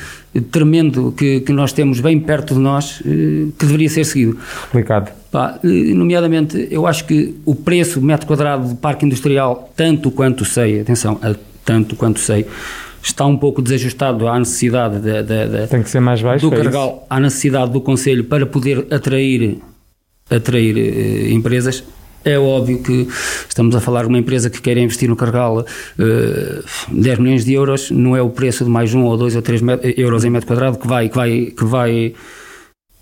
tremendo que, que nós temos bem perto de nós, uh, que deveria ser seguido. Explicado. Pá, nomeadamente, eu acho que o preço metro quadrado de parque industrial, tanto quanto sei, atenção, tanto quanto sei, está um pouco desajustado à necessidade de, de, de, do é Carregal, à necessidade do Conselho para poder atrair atrair eh, empresas. É óbvio que estamos a falar de uma empresa que quer investir no Cargal eh, 10 milhões de euros, não é o preço de mais um ou dois ou três euros em metro quadrado que vai, que vai, que vai,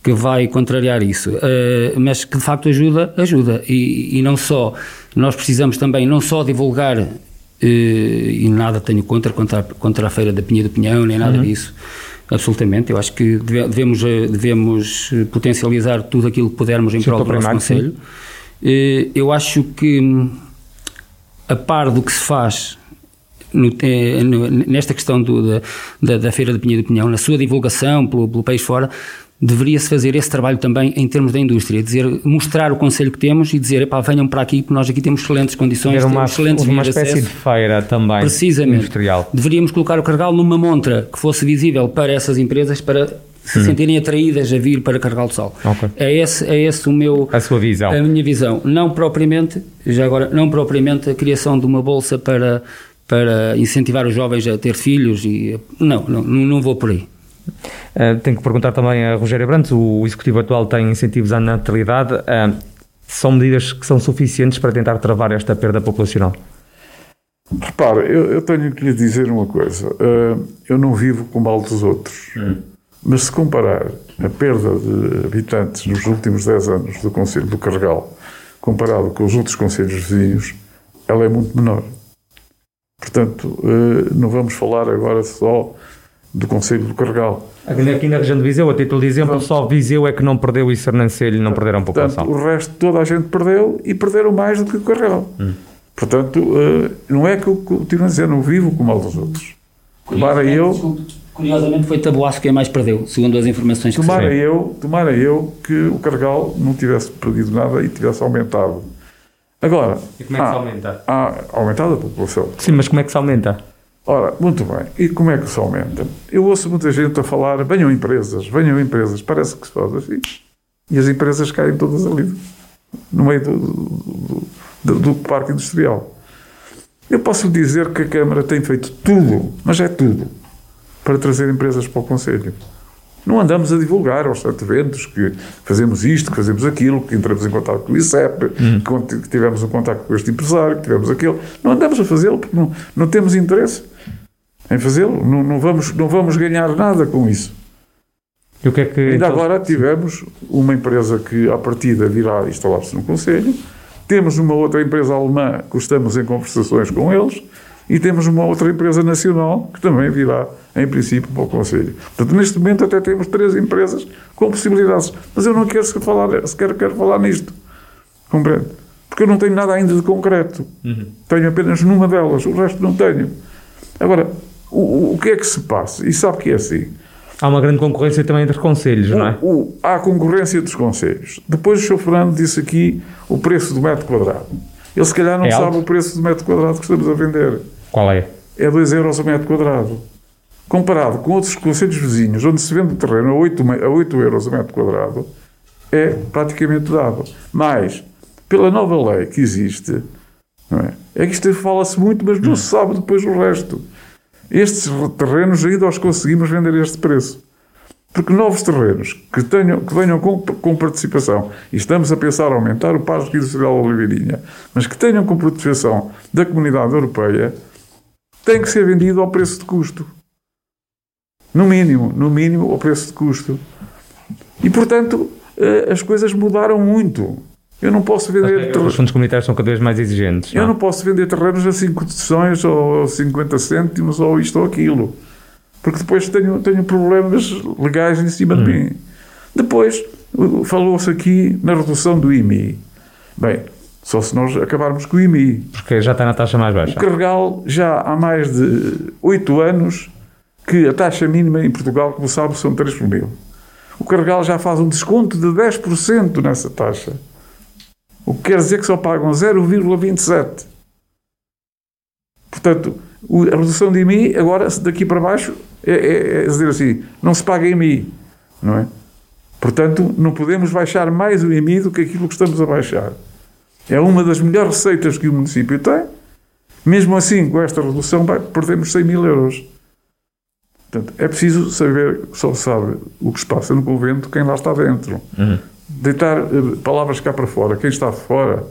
que vai contrariar isso. Eh, mas que de facto ajuda, ajuda. E, e não só, nós precisamos também não só divulgar, eh, e nada tenho contra, contra, contra a Feira da Pinha do Pinhão, nem nada uhum. disso Absolutamente, eu acho que devemos, eh, devemos eh, potencializar tudo aquilo que pudermos em prol do nosso Conselho. Eh, eu acho que, hum, a par do que se faz no, nesta questão do, da, da, Feira de Pinha do Pinhão, na sua divulgação pelo, pelo país fora, deveria-se fazer esse trabalho também em termos da indústria, dizer, mostrar o conselho que temos e dizer, epá, venham para aqui porque nós aqui temos excelentes condições, uma, temos excelentes uma espécie de, de feira também Precisamente. industrial. Deveríamos colocar o Cargal numa montra que fosse visível para essas empresas para se hum. sentirem atraídas a vir para Carregal do Sal. Okay. É esse é esse o meu a sua visão. A minha visão, não propriamente, já agora, não propriamente a criação de uma bolsa para para incentivar os jovens a ter filhos e não, não, não vou por aí. Uh, tenho que perguntar também a Rogério Brantes, o executivo atual tem incentivos à natalidade, uh, são medidas que são suficientes para tentar travar esta perda populacional? Repare, eu, eu tenho que lhe dizer uma coisa, uh, eu não vivo com mal dos outros, hum. mas se comparar a perda de habitantes nos últimos 10 anos do Conselho do Carregal, comparado com os outros conselhos vizinhos, ela é muito menor. Portanto, não vamos falar agora só do Conselho do Carregal. Aqui na região de Viseu, a título de exemplo, só Viseu é que não perdeu e Sernancelho não perderam população. Portanto, o resto toda a gente perdeu e perderam mais do que o Carregal. Hum. Portanto, uh, não é que eu continuo a dizer, não vivo com mal dos outros. Tomara eu... Curiosamente foi Taboaço quem mais perdeu, segundo as informações que tomara eu Tomara eu que o Carregal não tivesse perdido nada e tivesse aumentado. Agora... E como é que se aumenta? Há aumentado a população. Sim, mas como é que se aumenta? Ora, muito bem. E como é que se aumenta? Eu ouço muita gente a falar, venham empresas, venham empresas. Parece que se faz assim. E as empresas caem todas ali, no meio do, do, do, do parque industrial. Eu posso dizer que a Câmara tem feito tudo, mas é tudo, para trazer empresas para o Conselho. Não andamos a divulgar aos sete eventos que fazemos isto, que fazemos aquilo, que entramos em contato com o ICEP, hum. que tivemos um contato com este empresário, que tivemos aquilo. Não andamos a fazê-lo porque não, não temos interesse em fazê-lo. Não, não, vamos, não vamos ganhar nada com isso. E o que é que, Ainda então, agora tivemos uma empresa que, à partida, virá instalar-se no Conselho. Temos uma outra empresa alemã que estamos em conversações com eles e temos uma outra empresa nacional que também virá, em princípio, para o Conselho. Portanto, neste momento até temos três empresas com possibilidades. Mas eu não quero sequer falar, sequer quero falar nisto. Compreende? Porque eu não tenho nada ainda de concreto. Uhum. Tenho apenas numa delas, o resto não tenho. Agora, o, o que é que se passa? E sabe que é assim. Há uma grande concorrência também entre conselhos, o, não é? O, há concorrência dos conselhos. Depois o Sr. Fernando disse aqui o preço do metro quadrado. Ele se calhar não É sabe alto? o preço do metro quadrado que estamos a vender. Qual é? É 2 euros o metro quadrado. Comparado com outros conselhos vizinhos, onde se vende terreno a 8, me- a 8 euros o metro quadrado, é praticamente dado. Mas, pela nova lei que existe, é? é que isto fala-se muito, mas não se sabe depois o resto. Estes terrenos ainda os conseguimos vender a este preço. Porque novos terrenos que, tenham, que venham com, com participação, e estamos a pensar aumentar o Parque Industrial da Oliveirinha, mas que tenham com participação da Comunidade Europeia, tem que ser vendido ao preço de custo. No mínimo, no mínimo, ao preço de custo. E, portanto, eh, as coisas mudaram muito. Eu não posso vender... Os fundos comunitários são cada vez mais exigentes. Eu não? não posso vender terrenos a 5 sessões ou 50 cêntimos ou isto ou aquilo. Porque depois tenho, tenho problemas legais em cima de mim. Depois, falou-se aqui na redução do IMI. Bem, só se nós acabarmos com o IMI. Porque já está na taxa mais O baixa. Carregal já há mais de 8 anos que a taxa mínima em Portugal, como sabe, são 3 por mil. O Carregal já faz um desconto de 10% nessa taxa. O que quer dizer que só pagam 0,27. Portanto, a redução de IMI, agora, daqui para baixo, é, é- é dizer assim, não se paga IMI, não é? Portanto, não podemos baixar mais o IMI do que aquilo que estamos a baixar. É uma das melhores receitas que o município tem. Mesmo assim, com esta redução, perdemos 100 mil euros. Portanto, é preciso saber, só sabe o que se passa no convento, quem lá está dentro. Deitar eh, palavras cá para fora, quem está fora,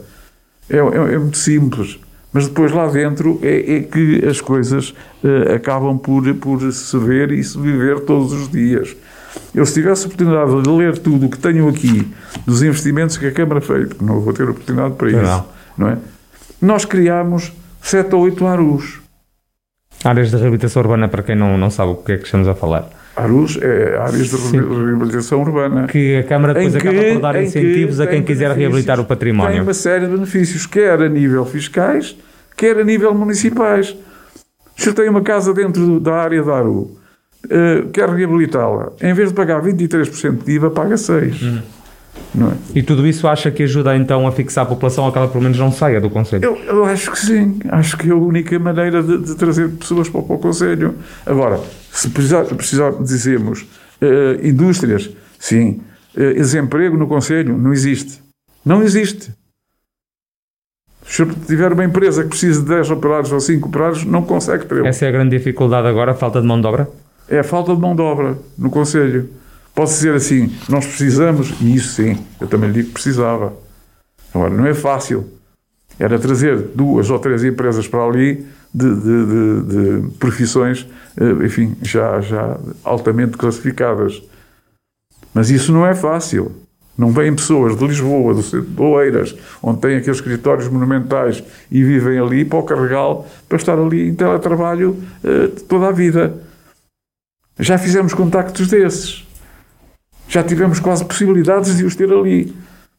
é, é- é muito simples. Mas depois lá dentro é, é que as coisas eh, acabam por, por se ver e se viver todos os dias. Eu, se tivesse a oportunidade de ler tudo o que tenho aqui dos investimentos que a Câmara fez, porque não vou ter oportunidade para isso, Não. não é? Nós criámos 7 ou 8 ARUs. Áreas de reabilitação urbana, para quem não, não sabe o que é que estamos a falar. ARUs é áreas de re- reabilitação urbana. Que a Câmara depois Em que- acaba por dar em que incentivos a quem tem quiser reabilitar o Tem património. uma série de benefícios, quer a nível fiscais, quer a nível municipais. Se eu tenho uma casa dentro da área da ARU, eh, quer reabilitá-la, em vez de pagar 23% de IVA, paga 6%. Não é? E tudo isso acha que ajuda então a fixar a população a que ela pelo menos não saia do Conselho? Eu, eu acho que sim. Acho que é a única maneira de, de trazer pessoas para, o- para o Conselho. Agora, se precisar, precisar dizemos eh, indústrias, sim. Eh, desemprego no Conselho, não existe. Não existe. Se eu tiver uma empresa que precisa de 10 operários ou 5 operários, não consegue ter. Essa é a grande dificuldade agora, a falta de mão de obra? É a falta de mão de obra no Conselho. Posso dizer assim, nós precisamos, e isso sim, eu também lhe digo que precisava. Agora, não é fácil. Era trazer duas ou três empresas para ali de, de- de- profissões, eh, enfim, já, já altamente classificadas. Mas isso não é fácil. Não vêm pessoas de Lisboa, do centro de Oeiras, onde têm aqueles escritórios monumentais e vivem ali para o Carregal, para estar ali em teletrabalho eh, toda a vida. Já fizemos contactos desses. Já tivemos quase possibilidades de os ter ali.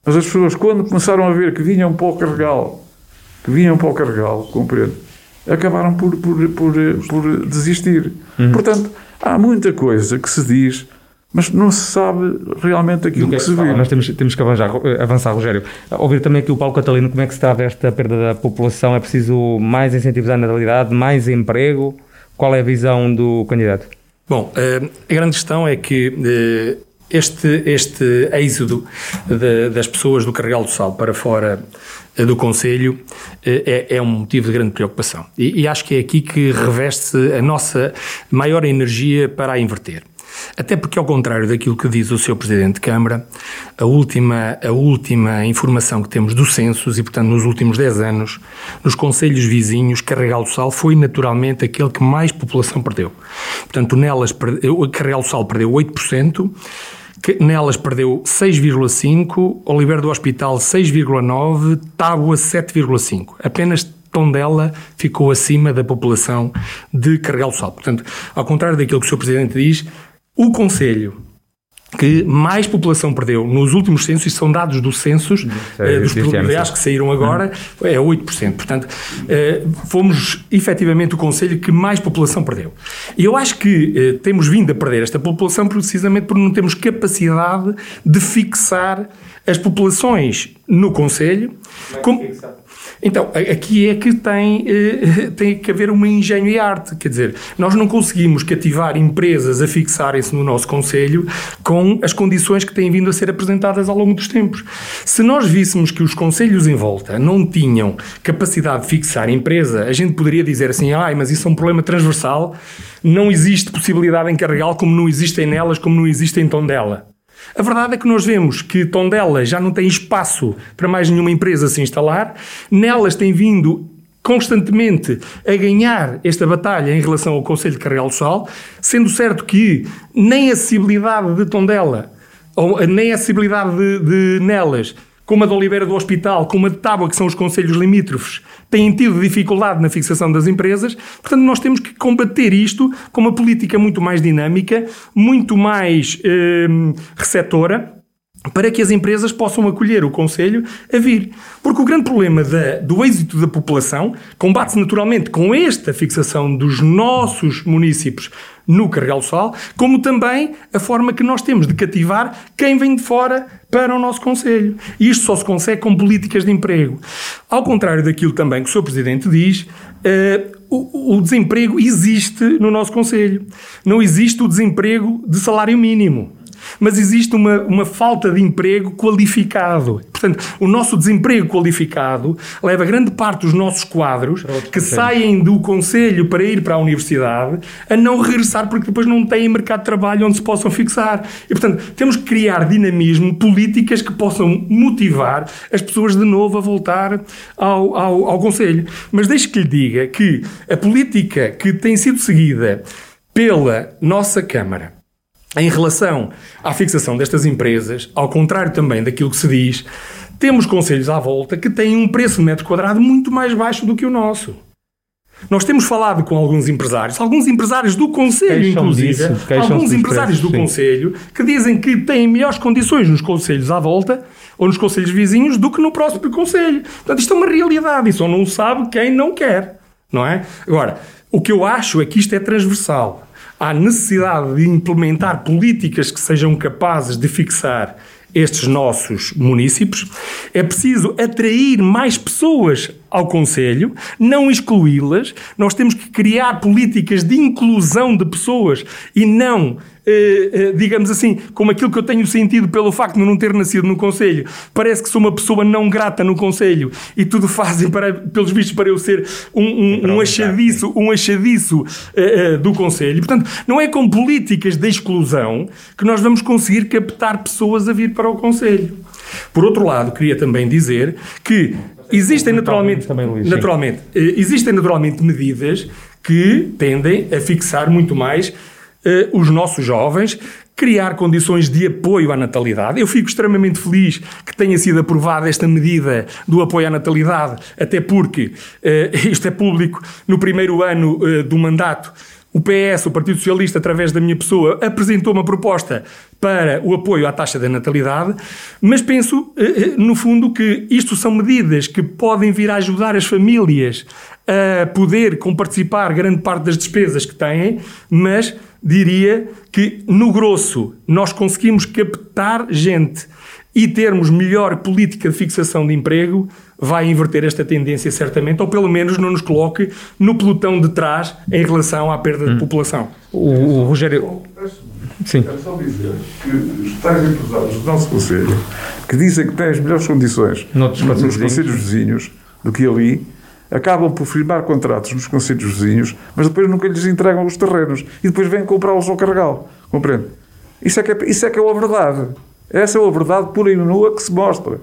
Mas as pessoas, quando começaram a ver que vinham para o Carregal, que vinham para o Carregal, compreendo, acabaram por, por, por, por desistir. Portanto, há muita coisa que se diz, mas não se sabe realmente aquilo Do que, que é que se vê. Nós temos, temos que avançar, avançar, Rogério. Ouvir também aqui o Paulo Catalino, como é que se trata esta perda da população? É preciso mais incentivos à natalidade, mais emprego? Qual é a visão do candidato? Bom, eh, a grande questão é que eh, este, este êxodo de- das pessoas do Carregal do Sal para fora eh, do Conselho eh, é, é um motivo de grande preocupação. E, e acho que é aqui que reveste a nossa maior energia para a inverter. Até porque, ao contrário daquilo que diz o seu Presidente de Câmara, a última, a última informação que temos do censos, e portanto nos últimos 10 anos, nos conselhos vizinhos, Carregal do Sal foi naturalmente aquele que mais população perdeu. Portanto, nelas, Carregal do Sal perdeu 8%, que nelas perdeu 6,5%, Oliveira do Hospital 6,9%, Tábua 7,5%. Apenas Tondela ficou acima da população de Carregal do Sal. Portanto, ao contrário daquilo que o Sr. Presidente diz, o Conselho que mais população perdeu nos últimos censos, e são dados dos censos, É, eh, dos deste ano, preliminares que saíram agora, é 8%. Portanto, eh, fomos efetivamente o Conselho que mais população perdeu. E eu acho que eh, temos vindo a perder esta população precisamente porque não temos capacidade de fixar as populações no Conselho. Como- Então, aqui é que tem, eh, tem que haver uma engenho e arte. Quer dizer, nós não conseguimos cativar empresas a fixarem-se no nosso Conselho com as condições que têm vindo a ser apresentadas ao longo dos tempos. Se nós víssemos que os Conselhos em volta não tinham capacidade de fixar empresa, a gente poderia dizer assim, ai, mas isso é um problema transversal, não existe possibilidade em Carregal como não existem nelas, como não existe em Tondela. A verdade é que nós vemos que Tondela já não tem espaço para mais nenhuma empresa se instalar, nelas tem vindo constantemente a ganhar esta batalha em relação ao Conselho de Carregal do Sal, sendo certo que nem a acessibilidade de Tondela, ou nem a acessibilidade de, de Nelas, como a de Oliveira do Hospital, como a de Tábua, que são os conselhos limítrofes, têm tido dificuldade na fixação das empresas. Portanto, nós temos que combater isto com uma política muito mais dinâmica, muito mais eh, receptora, para que as empresas possam acolher o Conselho a vir. Porque o grande problema da, do êxito da população combate-se naturalmente com esta fixação dos nossos municípios no Carregal Sal, como também a forma que nós temos de cativar quem vem de fora para o nosso Conselho. E isto só se consegue com políticas de emprego. Ao contrário daquilo também que o Sr. Presidente diz, uh, o, o desemprego existe no nosso Conselho. Não existe o desemprego de salário mínimo mas existe uma, uma falta de emprego qualificado. Portanto, o nosso desemprego qualificado leva grande parte dos nossos quadros que saem do Conselho para ir para a universidade a não regressar porque depois não têm mercado de trabalho onde se possam fixar. E, portanto, temos que criar dinamismo, políticas que possam motivar as pessoas de novo a voltar ao, ao, ao Conselho. Mas deixe que lhe diga que a política que tem sido seguida pela nossa Câmara em relação à fixação destas empresas, ao contrário também daquilo que se diz, temos conselhos à volta que têm um preço de metro quadrado muito mais baixo do que o nosso. Nós temos falado com alguns empresários, alguns empresários do Conselho, inclusive, disso, alguns empresários do sim. Conselho, que dizem que têm melhores condições nos Conselhos à volta ou nos Conselhos vizinhos do que no próximo Conselho. Portanto, isto é uma realidade e só não sabe quem não quer, não é? Agora, o que eu acho é que isto é transversal há necessidade de implementar políticas que sejam capazes de fixar estes nossos municípios, é preciso atrair mais pessoas ao Conselho, não excluí-las. Nós temos que criar políticas de inclusão de pessoas e não digamos assim, como aquilo que eu tenho sentido pelo facto de não ter nascido no Conselho. Parece que sou uma pessoa não grata no Conselho e tudo fazem, para, pelos vistos, para eu ser um, um, um achadiço, um achadiço uh, uh, do Conselho. Portanto, não é com políticas de exclusão que nós vamos conseguir captar pessoas a vir para o Conselho. Por outro lado, queria também dizer que existem naturalmente, naturalmente, existem naturalmente medidas que tendem a fixar muito mais uh, os nossos jovens, criar condições de apoio à natalidade. Eu fico extremamente feliz que tenha sido aprovada esta medida do apoio à natalidade, até porque uh, isto é público. No primeiro ano uh, do mandato, o PS, o Partido Socialista, através da minha pessoa, apresentou uma proposta para o apoio à taxa da natalidade, mas penso, no fundo, que isto são medidas que podem vir a ajudar as famílias a poder comparticipar grande parte das despesas que têm, mas diria que, no grosso, nós conseguimos captar gente e termos melhor política de fixação de emprego, vai inverter esta tendência certamente, ou pelo menos não nos coloque no pelotão de trás em relação à perda hum. de população. O, o Rogério. Sim. Quero só dizer que os tais empresários do nosso Conselho, que dizem que têm as melhores condições nos, nos conselhos vizinhos do que ali, acabam por firmar contratos nos conselhos vizinhos, mas depois nunca lhes entregam os terrenos e depois vêm comprá-los ao carregal. Compreende? Isso é, que é, isso é que é a verdade. Essa é a verdade pura e nua que se mostra.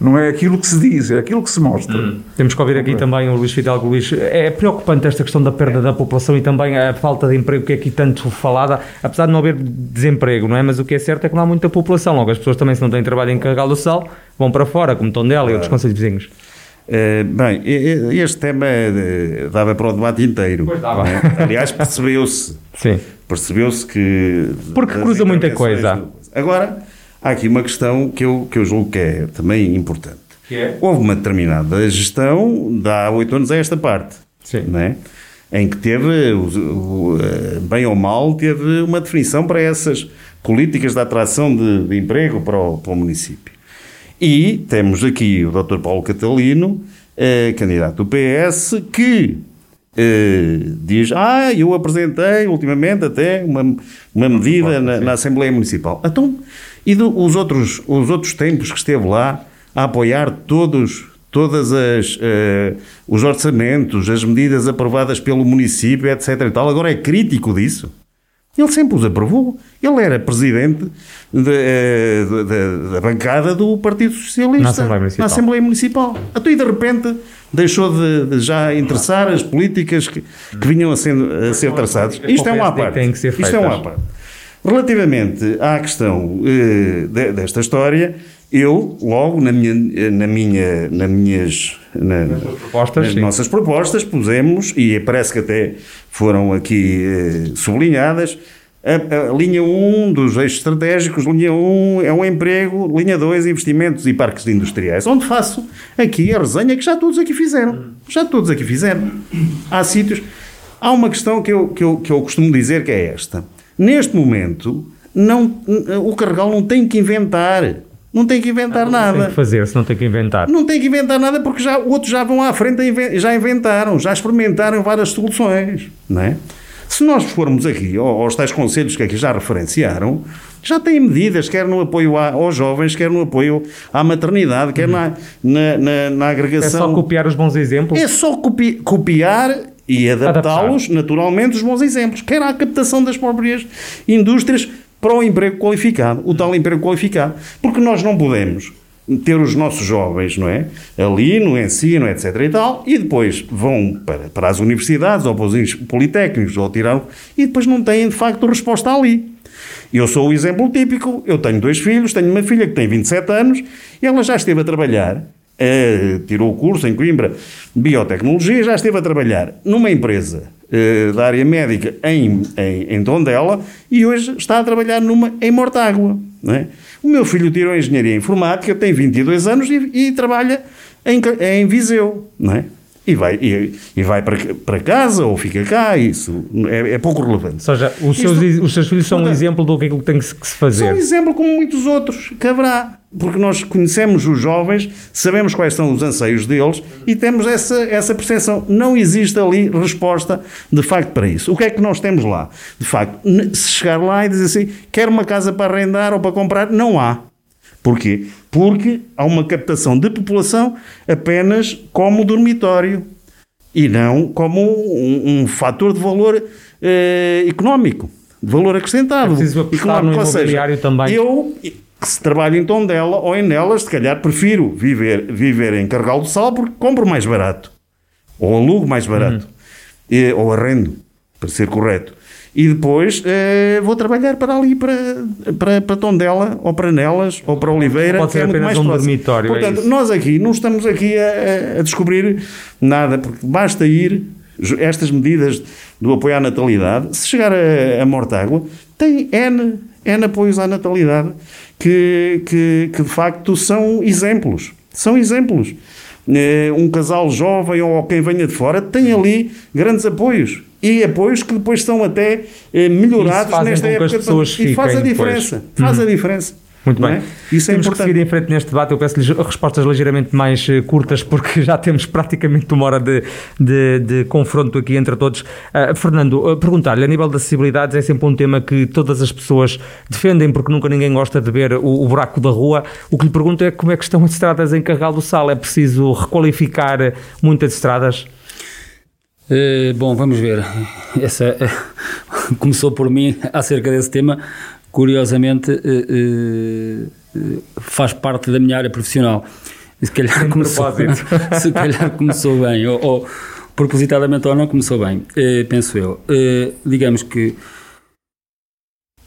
Não é aquilo que se diz, é aquilo que se mostra. Hum. Temos que ouvir aqui também o Luís Fidalgo. Luís, é preocupante esta questão da perda da população e também a falta de emprego que é aqui tanto falada, apesar de não haver desemprego, não é? Mas o que é certo é que não há muita população. Logo, as pessoas também, se não têm trabalho em Carregal do Sal, vão para fora, como Tondela e outros conselhos vizinhos. Uh, bem, este tema uh, dava para o debate inteiro. Pois dava. É? Aliás, percebeu-se. Sim. Percebeu-se que. Porque cruza muita coisa. Agora, há aqui uma questão que eu, que eu julgo que é também importante. Que é? Houve uma determinada gestão, de há oito anos a esta parte. Sim. Não é? Em que teve, eh, bem ou mal, teve uma definição para essas políticas de atração de, de emprego para o, para o município. E temos aqui o Dr. Paulo Catalino, uh, candidato do PS, que uh, diz: Ah, eu apresentei ultimamente até uma, uma medida na, na Assembleia Municipal. Então, e do, os, outros, os outros tempos que esteve lá a apoiar todos todas as uh, os orçamentos, as medidas aprovadas pelo município, etc. E tal. Agora é crítico disso. Ele sempre os aprovou. Ele era presidente de, de, de, da bancada do Partido Socialista na Assembleia Municipal. Na Assembleia Municipal. Então, e de repente deixou de, já interessar as políticas que, que vinham a ser, a ser traçadas. Isto é um à parte. Isto é um à parte. Relativamente à questão eh, desta história, eu, logo, na minha, na minha, na minhas, na, propostas, nas nossas propostas, pusemos, e parece que até foram aqui eh, sublinhadas, a, a, linha 1 dos eixos estratégicos, linha 1 é um emprego, linha 2 investimentos e parques industriais, onde faço aqui a resenha que já todos aqui fizeram. Já todos aqui fizeram. Há sítios. Há uma questão que eu, que eu, que eu costumo dizer que é esta. Neste momento, não, o Carregal não tem que inventar. Não tem que inventar não nada. Tem que fazer, se não tem que inventar. Não tem que inventar nada porque já, outros já vão à frente, já inventaram, já experimentaram várias soluções. Não é? Se nós formos aqui aos tais conselhos que aqui já referenciaram, já têm medidas, quer no apoio aos jovens, quer no apoio à maternidade, quer na, na, na, na agregação. É só copiar os bons exemplos? É só copi copiar e adaptá-los, naturalmente, os bons exemplos, quer à captação das próprias indústrias para o emprego qualificado, o tal emprego qualificado. Porque nós não podemos ter os nossos jovens, não é? Ali no ensino, etc. e tal, e depois vão para, para as universidades ou para os politécnicos ou tirar e depois não têm de facto resposta ali. Eu sou o exemplo típico, eu tenho dois filhos, tenho uma filha que tem 27 anos e ela já esteve a trabalhar, eh, tirou o curso em Coimbra Biotecnologia, já esteve a trabalhar numa empresa eh, da área médica em, em, em Tondela e hoje está a trabalhar numa em Mortágua. É? O meu filho tirou Engenharia Informática, tem 22 anos e, e trabalha em, em Viseu. Não é? E vai, e, e, vai para, para casa ou fica cá, isso é, é pouco relevante. Ou seja, os seus, Isto, os seus filhos são um exemplo do que, é que tem que se fazer. São um exemplo como muitos outros que haverá. Porque nós conhecemos os jovens, sabemos quais são os anseios deles e temos essa, essa percepção. Não existe ali resposta de facto para isso. O que é que nós temos lá? De facto, se chegar lá e dizer assim, quer uma casa para arrendar ou para comprar, não há. Porquê? Porque há uma captação de população apenas como dormitório e não como um, um fator de valor eh, económico, de valor acrescentado. É preciso apostar no imobiliário seja, também. Eu, se trabalho em Tondela ou em Nelas, se calhar prefiro viver, viver em Carregal do Sal porque compro mais barato. Ou alugo mais barato. Uhum. E, ou arrendo, para ser correto e depois eh, vou trabalhar para ali, para, para, para Tondela, ou para Nelas, ou para Oliveira, Pode ser que é apenas mais um próximo. dormitório. Portanto, é nós aqui não estamos aqui a, a, descobrir nada, porque basta ir, estas medidas do apoio à natalidade, se chegar a, a Mortágua, tem N, N apoios à natalidade que, que, que de facto são exemplos. São exemplos. Um casal jovem ou quem venha de fora tem ali grandes apoios e apoios que depois são até eh, melhorados nesta época. e faz a diferença. Depois. Faz a diferença. Muito bem. É? Isso é temos importante. que seguir em frente neste debate. Eu peço-lhes respostas ligeiramente mais curtas, porque já temos praticamente uma hora de, de, de confronto aqui entre todos. Uh, Fernando, uh, perguntar-lhe, a nível de acessibilidades, é sempre um tema que todas as pessoas defendem, porque nunca ninguém gosta de ver o, o buraco da rua. O que lhe pergunto é como é que estão as estradas em Carregal do Sal? É preciso requalificar muitas estradas? Uh, bom, vamos ver. Essa começou por mim acerca desse tema curiosamente uh, faz parte da minha área profissional. Se calhar, começou, se calhar começou bem, ou, ou, propositadamente ou não começou bem, penso eu. digamos que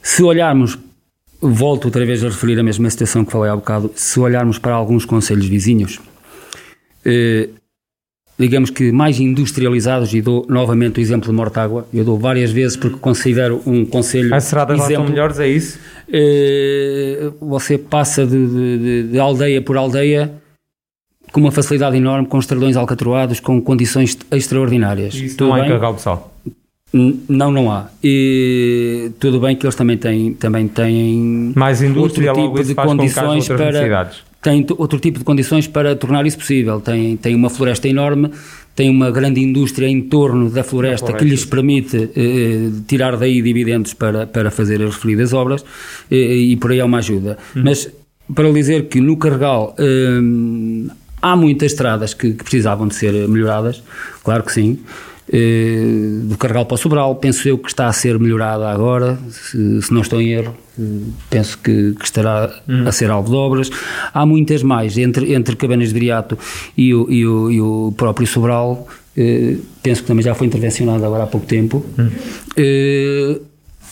se olharmos, volto outra vez a referir a mesma situação que falei há bocado, se olharmos para alguns conselhos vizinhos, digamos que mais industrializados, e dou novamente o exemplo de Mortágua, eu dou várias vezes porque considero um conselho As estradas exemplo, lá são melhores, é isso? Eh, você passa de, de, de, aldeia por aldeia com uma facilidade enorme, com estradões alcatroados, com condições extraordinárias. Isso tudo não há em Carregal do Sal? Não, não há. E, tudo bem que eles também têm, também têm mais indústria, outro tipo de condições para, tem outro tipo de condições para tornar isso possível. Tem, tem uma floresta enorme, tem uma grande indústria em torno da floresta, floresta. que lhes permite eh, tirar daí dividendos para, para fazer as referidas obras eh, e por aí é uma ajuda. Hum. Mas para dizer que no Carregal eh, há muitas estradas que, que, precisavam de ser melhoradas, claro que sim. Eh, do Carregal para o Sobral, penso eu que está a ser melhorada agora, se, se não estou em erro, penso que, que estará a ser alvo de obras. Há muitas mais, entre, entre Cabanas de Viriato e o, e o, e o próprio Sobral, eh, penso que também já foi intervencionado agora há pouco tempo. Eh,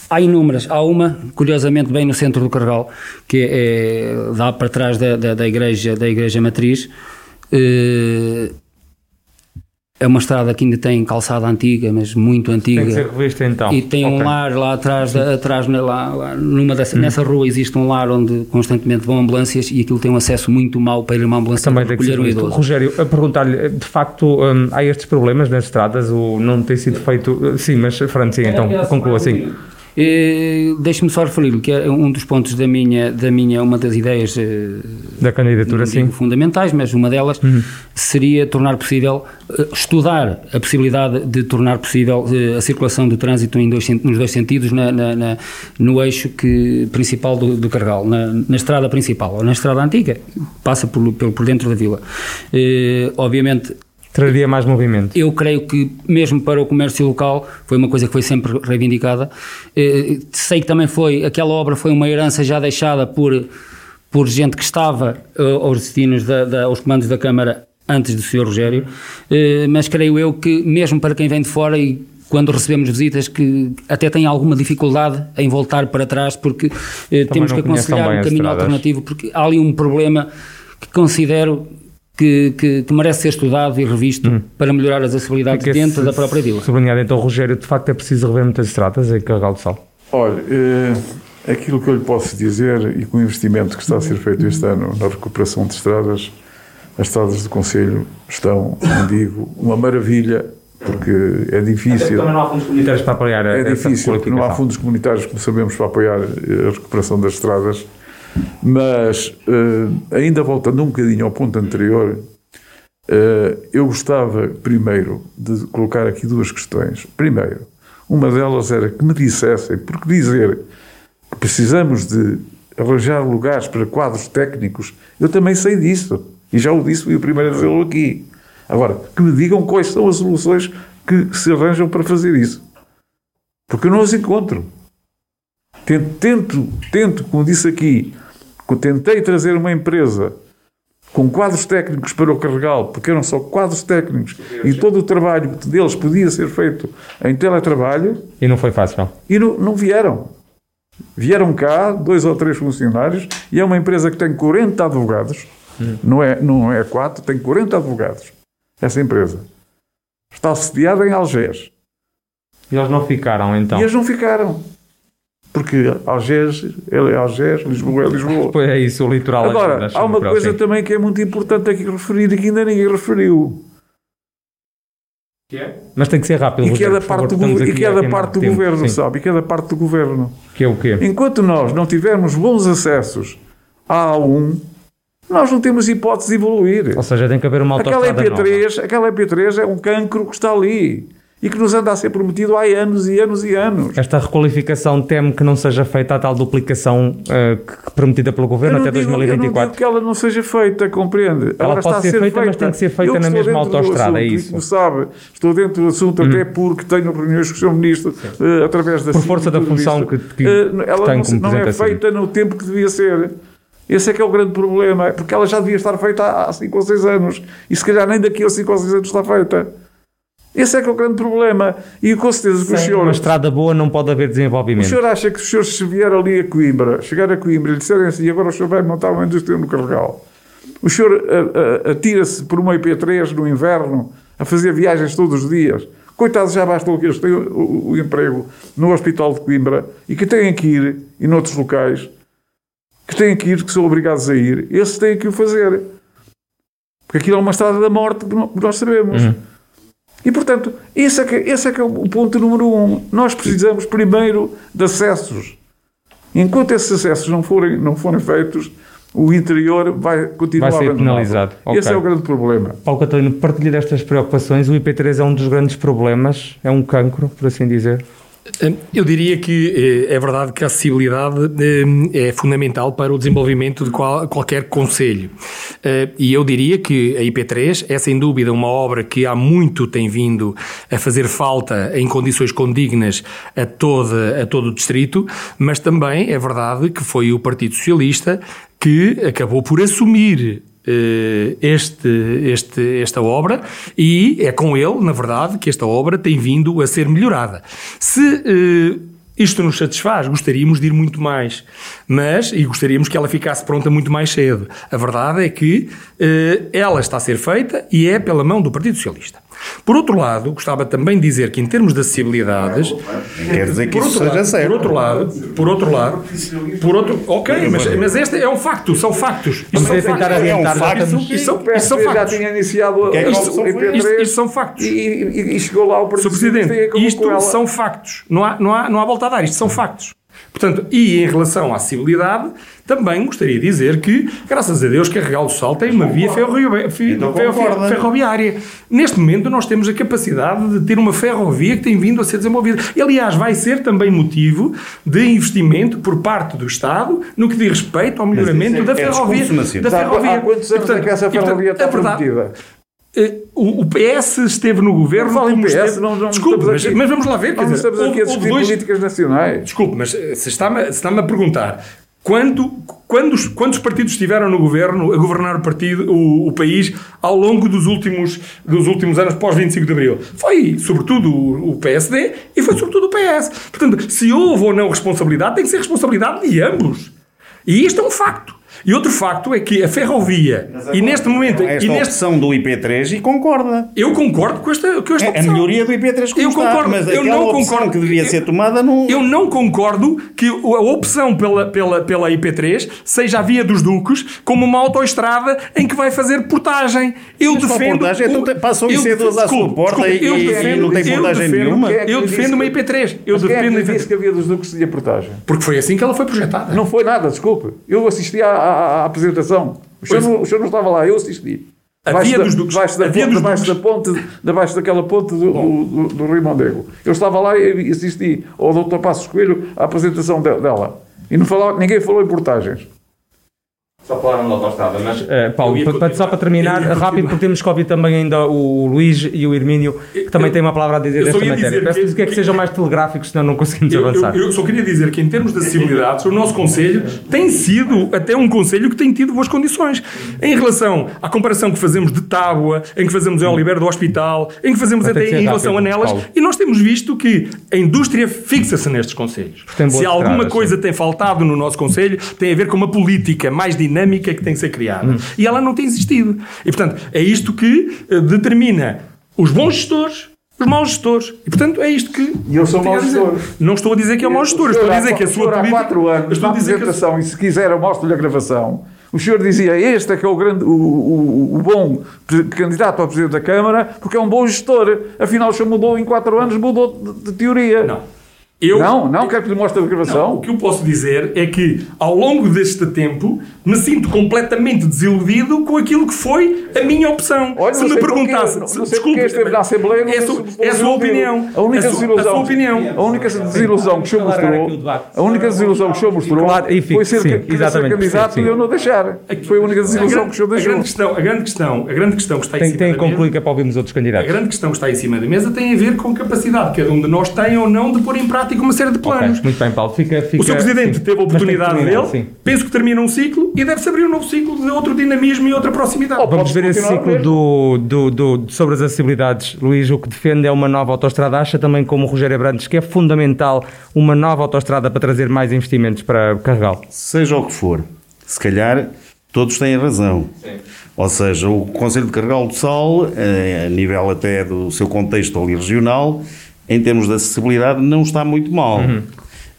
há inúmeras, há uma, curiosamente, bem no centro do Carregal, que é, é dá para trás da, da, da, igreja, da igreja matriz, é uma estrada que ainda tem calçada antiga, mas muito antiga. Tem que ser revista então. E tem okay. um lar lá atrás, atrás lá, lá, numa dessa, hum. nessa rua existe um lar onde constantemente vão ambulâncias e aquilo tem um acesso muito mau para ir uma ambulância Também recolher um idoso. Rogério, a perguntar-lhe, de facto, hum, há estes problemas nas estradas, o não tem sido feito... Sim, mas sim, então conclua assim. Deixe-me só referir que é um dos pontos da minha, da minha uma das ideias eh, da candidatura, sim. fundamentais, mas uma delas uhum. seria tornar possível, eh, estudar a possibilidade de tornar possível eh, a circulação do trânsito em dois, nos dois sentidos na, na, na no eixo que, principal do, do Cargal, na, na, estrada principal, ou na estrada antiga, passa por, por, por dentro da vila. obviamente Traria mais movimento. Eu creio que, mesmo para o comércio local, foi uma coisa que foi sempre reivindicada. Eh, sei que também foi, aquela obra foi uma herança já deixada por, por gente que estava eh, aos destinos, da, da, aos comandos da Câmara antes do Sr. Rogério, eh, mas creio eu que, mesmo para quem vem de fora e quando recebemos visitas que até têm alguma dificuldade em voltar para trás porque temos que aconselhar um caminho alternativo porque há ali um problema que considero que, que, que, merece ser estudado e revisto hum. para melhorar as acessibilidades dentro se, da própria vila. Sublinhado então, Rogério, de facto é preciso rever muitas estradas em Carregal de Sal? Olha, é, aquilo que eu lhe posso dizer e com o investimento que está a ser feito este ano na recuperação de estradas, as estradas do Conselho estão, não digo, uma maravilha, porque é difícil. Também não há fundos comunitários para apoiar É difícil, porque não há fundos comunitários, como sabemos, para apoiar a recuperação das estradas mas, uh, ainda voltando um bocadinho ao ponto anterior, uh, eu gostava, primeiro, de colocar aqui duas questões. Primeiro, uma delas era que me dissessem, porque dizer que precisamos de arranjar lugares para quadros técnicos, eu também sei disso. E já o disse, fui o primeiro a dizê-lo aqui. Agora, que me digam quais são as soluções que se arranjam para fazer isso. Porque eu não as encontro. Tento, tento, tento como disse aqui, tentei trazer uma empresa com quadros técnicos para o Carregal, porque eram só quadros técnicos e todo o trabalho deles podia ser feito em teletrabalho. E não foi fácil. E não, não vieram. Vieram cá dois ou três funcionários e é uma empresa que tem 40 advogados, hum. não, é, não é quatro, tem 40 advogados. Essa empresa está sediada em Algés. E eles não ficaram então? E eles não ficaram. Porque Algés é Algés, Lisboa é Lisboa. Pois é isso, o litoral. Agora, há uma coisa também que é muito importante aqui referir e que ainda ninguém referiu. Que é? Mas tem que ser rápido. E que é da parte do, e que é da parte do governo, sim. sabe? E que é da parte do governo. Que é o quê? Enquanto nós não tivermos bons acessos à A1, nós não temos hipótese de evoluir. Ou seja, tem que haver uma autostrada aquela EP3, nova. Aquela EP3 é um cancro que está ali e que nos anda a ser prometido há anos e anos e anos. Esta requalificação teme que não seja feita a tal duplicação uh, prometida pelo Governo até digo, 2024? Eu não digo que ela não seja feita, compreende? Ela Agora pode ser, feita, feita, mas tem que ser feita na mesma autoestrada, é isso? Como sabe, estou dentro do assunto hum. até porque tenho reuniões com o Sr. Ministro uh, através da Por força da função que, que, uh, ela tem não, como não é feita no tempo que devia ser. Esse é que é o grande problema, porque ela já devia estar feita há 5 ou 6 anos e se calhar nem daqui a 5 ou 6 anos está feita. Esse é que é o grande problema. E com certeza que o senhor. uma estrada boa não pode haver desenvolvimento. O senhor acha que o senhor, se vier ali a Coimbra, chegar a Coimbra e lhe disserem assim, agora o senhor vai montar uma indústria no Carregal, o senhor atira-se por uma IP3 no inverno a fazer viagens todos os dias. Coitados, já bastou que eles tenham o, o, emprego no Hospital de Coimbra e que têm que ir, e noutros locais, que têm que ir, que são obrigados a ir, esses têm que o fazer. Porque aquilo é uma estrada da morte que nós sabemos. Uhum. E, portanto, esse é, que, esse é que é o ponto número um. Nós precisamos primeiro de acessos. Enquanto esses acessos não forem, não forem feitos, o interior vai continuar Vai ser penalizado. Esse Ok. é o grande problema. Paulo Catalino, partilha destas preocupações. O IP3 é um dos grandes problemas, é um cancro, por assim dizer. Eu diria que eh, é verdade que a acessibilidade eh, é fundamental para o desenvolvimento de qual- qualquer conselho. Eh, E eu diria que a IP3 é sem dúvida uma obra que há muito tem vindo a fazer falta em condições condignas a, toda, a todo o distrito, mas também é verdade que foi o Partido Socialista que acabou por assumir este, este, esta obra e é com ele, na verdade, que esta obra tem vindo a ser melhorada. Se eh, isto nos satisfaz, gostaríamos de ir muito mais, mas, e gostaríamos que ela ficasse pronta muito mais cedo. A verdade é que eh, ela está a ser feita e é pela mão do Partido Socialista. Por outro lado, gostava também de dizer que em termos de acessibilidades, Quer dizer que por isso outro seja lado, certo. Por outro lado, por outro lado, por outro, ok, mas, mas este é um facto, são factos. Isto Vamos são tentar factos. adiantar, É um facto. estamos- Isto são, O isto são PSD já tinha iniciado É, a isto- IP3 isto- isto são factos. E, e- e chegou lá o. Presidente, e com isto são factos. Não há, não, há, não há volta a dar. Isto são factos. Portanto, e em relação à acessibilidade, também gostaria de dizer que, graças a Deus, Carregal do Sal tem uma via Então concorda. ferroviária. Neste momento, nós temos a capacidade de ter uma ferrovia que tem vindo a ser desenvolvida. E, aliás, vai ser também motivo de investimento por parte do Estado no que diz respeito ao melhoramento é- da é ferrovia. da Há- ferrovia. Há quantos E, anos é portanto, que essa e, ferrovia está é prometida? Eh, O, o PS esteve no governo. Não como PS, esteve- não- não Desculpe, mas, mas vamos lá ver. Não dizer, estamos aqui a discutir dois- políticas nacionais. Desculpe, mas eh, se está-me está a perguntar quando, quantos, quantos partidos estiveram no governo a governar o, partido, o, o país ao longo dos últimos, dos últimos anos pós 25 de Abril? Foi sobretudo o, o PSD e foi sobretudo o PS. Portanto, se houve ou não responsabilidade, tem que ser responsabilidade de ambos. E isto é um facto. E outro facto é que a ferrovia, e neste momento, Esta e neste, opção do IP3 e concorda. eu concordo com esta, com esta É a opção. melhoria do IP3 como Eu está, concordo, mas eu não opção concordo. que devia Eu- ser tomada não... Eu não concordo que a opção pela, pela, pela IP3 seja a via dos Duques como uma autoestrada em que vai fazer portagem. Eu Mas defendo. portagem? Então tem- passam eu IC12 à sua porta e- eu e defendo- não tem eu portagem defendo- nenhuma? É Eu defendo uma que- IP3. Eu Mas quem é que defendo a disse IP3. que havia dos Duques tinha portagem? Porque foi assim que ela foi projetada. Não foi nada, desculpe. Eu assisti à, à- à apresentação. O senhor, não, o senhor não estava lá, eu assisti. A Debaixo via da- dos Duques. Debaixo da, ponte, dos debaixo da ponte, debaixo daquela ponte do, do, do Rio Mondego. Eu estava lá e assisti ao Dr. Passos Coelho à apresentação de- dela. E não falava, ninguém falou em portagens. Só falaram da autostrada, mas... eh, Paulo, só para terminar, rápido, porque temos que ouvir também ainda o Luís e o Hermínio, que também Eu- têm uma palavra a dizer desta ia matéria. Peço-lhes que- é que sejam mais telegráficos, senão não conseguimos Eu, avançar. eu- eu só queria dizer que, em termos de acessibilidade, o nosso Conselho tem sido até um Conselho que tem tido boas condições. Em relação à comparação que fazemos de Tábua, em que fazemos em Oliveira do Hospital, em que fazemos até ser em relação a Nelas, Paulo. e nós temos visto que a indústria fixa-se nestes Conselhos. Se alguma estradas, coisa sim. tem faltado no nosso Conselho, tem a ver com uma política mais dinâmica que tem que ser criada. Hum. E ela não tem existido. E, portanto, é isto que eh, determina os bons gestores. Os maus gestores. E, portanto, é isto que. E eu sou mau gestor. Não estou a dizer que é mau gestor, estou a dizer que a sua senhor há política. quatro anos, estou a dizer que a sua- apresentação, e se quiser eu mostro-lhe a gravação, o senhor dizia, este é que é o, grande, o, o, o bom candidato ao Presidente da Câmara, porque é um bom gestor. Afinal, o senhor mudou em quatro anos, mudou de, de teoria. Não. Eu, Não, não, quero que lhe mostre a gravação. Não, o que eu posso dizer é que, ao longo deste tempo, me sinto completamente desiludido com aquilo que foi a minha opção. Olha, se me perguntasse, não- se- não desculpe, esteve na Assembleia, não é, a se sua- o é a sua opinião. A única a desilusão, a sua opinião. A única desilusão que o senhor mostrou, a única desilusão que o senhor mostrou foi ser, sim, ser candidato e eu não deixar. Foi a única A desilusão que o senhor a deixou. grande questão, a grande questão, a grande questão que está em Tem, cima tem da que concluir mesa, que é para ouvirmos outros a candidatos. grande questão que está em cima da mesa tem a ver com a capacidade que cada um de nós tem ou não de pôr em prática uma série de planos. muito bem, Paulo. Fica, fica, O Sr. Presidente sim. teve a oportunidade terminar, dele, sim. penso que termina um ciclo e deve-se abrir um novo ciclo de outro dinamismo e outra proximidade. Opa, Vamos ver esse ciclo do, do, do- sobre as acessibilidades. Luís, o que defende é uma nova autostrada. Acha também, como o Rogério Abrantes, que é fundamental uma nova autostrada para trazer mais investimentos para Carregal. Seja o que for, se calhar todos têm razão. Ou seja, o Conselho de Carregal do Sal, eh, a nível até do seu contexto ali regional, em termos de acessibilidade, não está muito mal.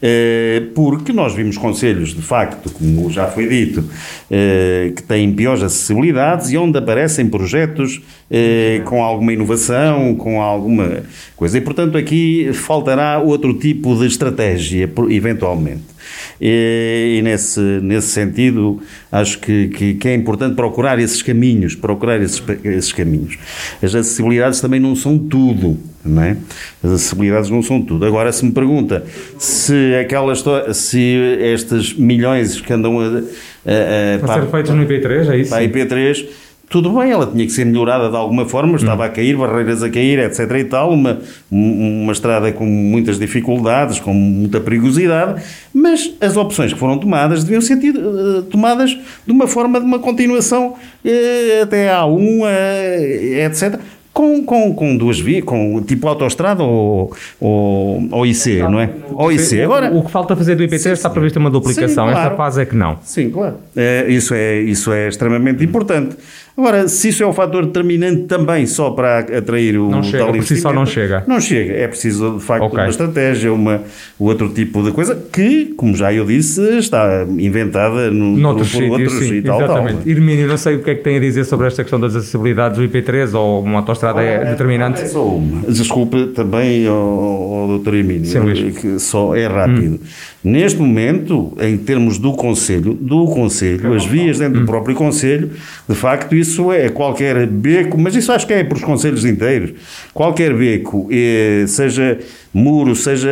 Eh, Porque nós vimos conselhos, de facto, como já foi dito, eh, que têm piores acessibilidades e onde aparecem projetos eh, com alguma inovação, com alguma coisa. E, portanto, aqui faltará outro tipo de estratégia, eventualmente. E, e nesse, nesse sentido, acho que, que, que, é importante procurar esses caminhos, procurar esses, esses caminhos. As acessibilidades também não são tudo, não é? As acessibilidades não são tudo. Agora, se me pergunta se aquelas, se estes milhões que andam a, a, a, a ser feitos no IP3, é isso? Para a IP3 tudo bem, ela tinha que ser melhorada de alguma forma, estava a cair, barreiras a cair, etc. e tal, uma, uma estrada com muitas dificuldades, com muita perigosidade, mas as opções que foram tomadas deviam ser uh, tomadas de uma forma de uma continuação uh, até a A1, uh, etc com, com, com duas vias, com tipo autoestrada ou, ou, ou IC, não é? Ou IC. Agora, o que falta fazer do IPT está previsto uma duplicação, sim, claro. esta fase é que não. Sim, claro. É, isso, é, isso é extremamente importante. Agora, se isso é um fator determinante também só para atrair o não chega, tal por si só não chega. Não chega. É preciso, de facto, okay. uma estratégia, uma, outro tipo de coisa que, como já eu disse, está inventada no, Noutros por, por outros sim, e tal. Exatamente. Tal. Irmínio, não sei o que é que tem a dizer sobre esta questão das acessibilidades do IP3 ou uma autostrada ah, é determinante. É só uma. Desculpe também ao, ao Dr. Irmínio, sim, que só é rápido. Hum. Neste momento, em termos do Conselho, do Conselho, as vias dentro do próprio Conselho, de facto, isso é qualquer beco, mas isso acho que é para os Conselhos inteiros. Qualquer beco, eh, seja muro, seja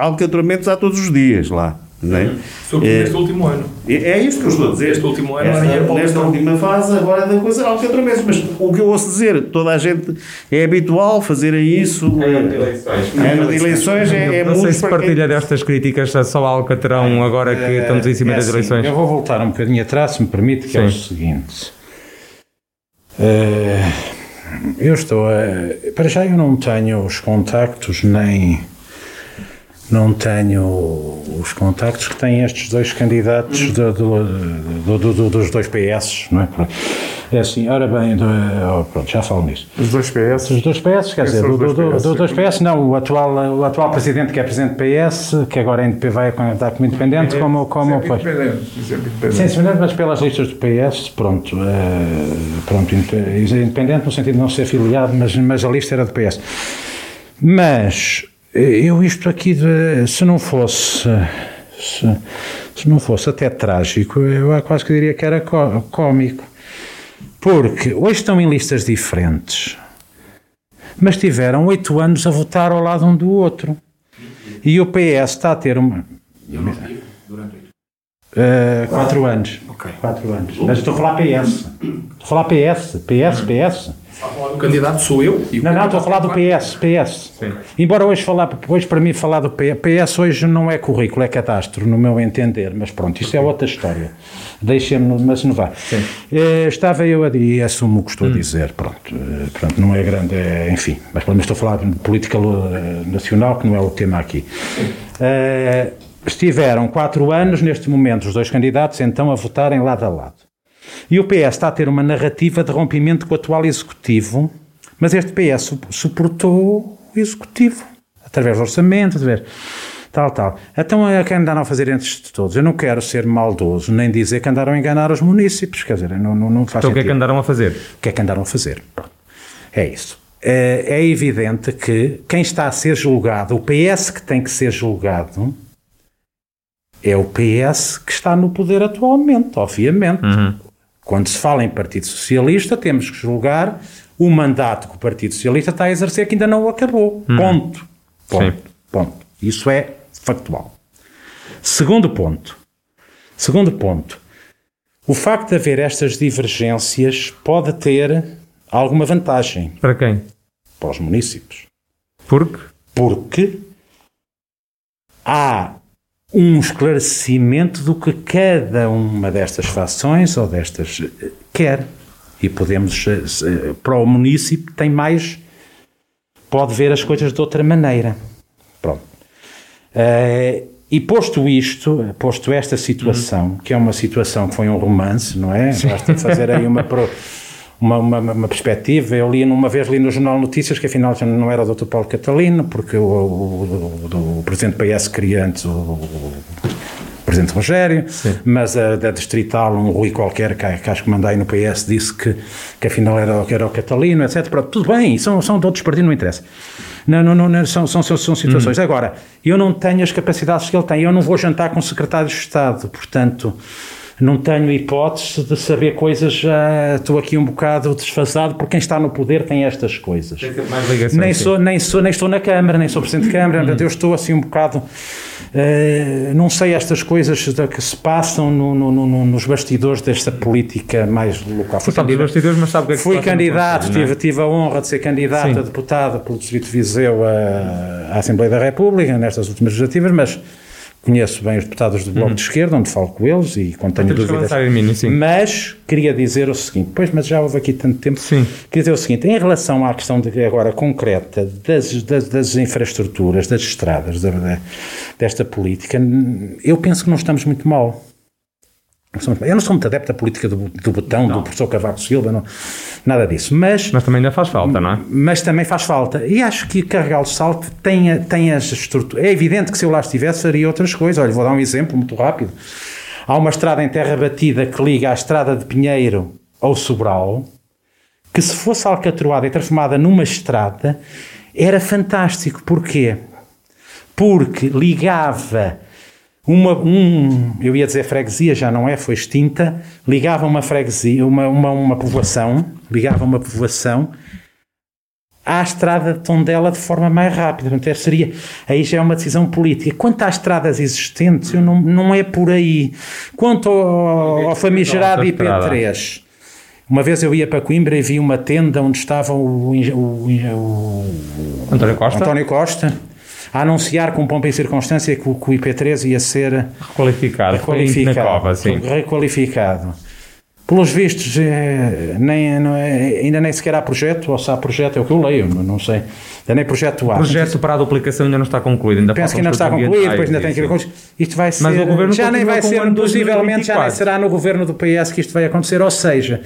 alcatramentos, há todos os dias lá. Não é? Sobretudo é, neste último ano. É, é isto que eu estou a dizer. Este último ano. Esta, nesta última fase, agora da coisa alcatramentos. Mas o que eu ouço dizer, toda a gente é habitual fazerem isso. Ano de eleições. Ano de eleições é, é Não sei se partilha destas críticas só ao Alcatrão agora que é, estamos em cima das assim, eleições. Eu vou voltar um bocadinho atrás, se me permite, que Sim. é o seguinte. Uh, eu estou a. Para já eu não tenho os contactos nem. Não tenho os contactos que têm estes dois candidatos do, do, do, dos dois PS, não é? É assim, ora bem, oh, pronto, já falo nisso. Os dois PS? Os dois PS, quer dizer, do, dois do, dois PS, não, o atual, o atual presidente que é presidente do PS, que agora é vai candidatar como independente, como... como pois, independente, independente. Sim, independente, mas pelas listas do PS, pronto, uh, pronto, independente no sentido de não ser filiado, mas, mas a lista era do PS. Mas, eu isto aqui, de, se não fosse... Se, se não fosse até trágico, eu quase que diria que era cómico porque hoje estão em listas diferentes, mas tiveram oito anos a votar ao lado um do outro. E o PS está a ter uma. Uh, quatro anos. Okay. Quatro anos. Mas estou a falar PS. Estou a falar PS. PS, PS. O candidato sou eu? não, não, estou a falar do PS. PS. Sim. Embora hoje, falar, hoje para mim falar do PS, PS hoje não é currículo, é catástrofe, no meu entender. Mas pronto, isso é outra história. Deixem-me, mas não vá. Uh, estava eu a e assumo o que estou hum. a dizer. Pronto, uh, pronto, não é grande, é, enfim. Mas pelo menos estou a falar de política nacional, que não é o tema aqui. Uh, estiveram quatro anos, neste momento, os dois candidatos, então, a votarem lado a lado. E o PS está a ter uma narrativa de rompimento com o atual Executivo, mas este PS suportou o Executivo, através do orçamento, através tal, tal. Então, é que andaram a fazer antes de todos? Eu não quero ser maldoso, nem dizer que andaram a enganar os municípios, quer dizer, não, não, não faz Então, o que é que andaram a fazer? O que é que andaram a fazer? É isso. É, é evidente que quem está a ser julgado, o PS que tem que ser julgado, é o PS que está no poder atualmente, obviamente. Uhum. Quando se fala em Partido Socialista, temos que julgar o mandato que o Partido Socialista está a exercer que ainda não acabou. Uhum. Ponto. Ponto. Ponto. Isso é factual. Segundo ponto. Segundo ponto. O facto de haver estas divergências pode ter alguma vantagem. Para quem? Para os municípios. Porque? Porque há um esclarecimento do que cada uma destas fações ou destas eh, quer. E podemos, eh, eh, para o município, tem mais, pode ver as coisas de outra maneira. Pronto. e posto isto, posto esta situação, que é uma situação que foi um romance, não é? Basta fazer aí uma. uma, uma, uma, perspectiva. Eu li uma vez li no Jornal Notícias que afinal já não era o Dr. Paulo Catalino, porque o, o, o, o presidente PS queria antes o, presidente Rogério, Sim. mas a da Distrital, um Rui qualquer que, que acho que mandei no PS, disse que, que afinal era, que era o Catalino, etc. Pronto, tudo bem, são, são de outros partidos, não interessa. Não, não, não, são, são, são situações. Uhum. Agora, eu não tenho as capacidades que ele tem. Eu não vou jantar com o secretário de Estado, portanto não tenho hipótese de saber coisas, já estou aqui um bocado desfasado, porque quem está no poder tem estas coisas. Tem mais ligação, nem, sou, nem, sou, nem estou na Câmara, nem sou Presidente de Câmara, uhum. eu estou assim um bocado. Uh, não sei estas coisas que se passam no, no, no, nos bastidores desta política mais local. Fui, candidato, bastidores, mas sabe que é que fui candidato, tive, é? tive a honra de ser candidato Sim. a deputado pelo Distrito de Viseu à, à Assembleia da República nestas últimas legislativas, mas conheço bem os deputados do Bloco uhum. de Esquerda, onde falo com eles e quando tenho dúvidas. Mim, mas queria dizer o seguinte, pois, mas já houve aqui tanto tempo. Sim. Queria dizer o seguinte, em relação à questão de, agora concreta das, das, das infraestruturas, das estradas, da, desta política, eu penso que não estamos muito mal. Eu não sou muito adepto da política do, do botão, não. do professor Cavaco Silva, não, nada disso. Mas, mas também ainda faz falta, não é? Mas também faz falta. E acho que Carregal de Salto tem, tem as estruturas. É evidente que se eu lá estivesse, faria outras coisas. Olha, vou dar um exemplo muito rápido. Há uma estrada em terra batida que liga à estrada de Pinheiro ao Sobral, que se fosse alcatroada e transformada numa estrada, era fantástico. Porquê? Porque ligava uma, um, eu ia dizer freguesia, já não é, foi extinta, ligava uma freguesia, uma, uma, uma povoação, ligava uma povoação à estrada de Tondela de forma mais rápida. Portanto, seria, aí já é uma decisão política. Quanto às estradas existentes, eu não, não é por aí. Quanto ao, ao famigerado IP3, uma vez eu ia para Coimbra e vi uma tenda onde estava o, o, o António Costa. António Costa a anunciar com pompa e circunstância que o, que o IP3 ia ser requalificado, requalificado, cova, requalificado. Pelos vistos, é, nem, é, ainda nem sequer há projeto, ou se há projeto, é o que eu leio, não sei. Ainda nem projeto há. O projeto para a duplicação ainda não está concluído. Ainda Penso que ainda não está concluído, depois ainda tem que ir Isto vai ser. Mas o governo já nem vai ser, possivelmente, já nem será no governo do PS que isto vai acontecer, ou seja.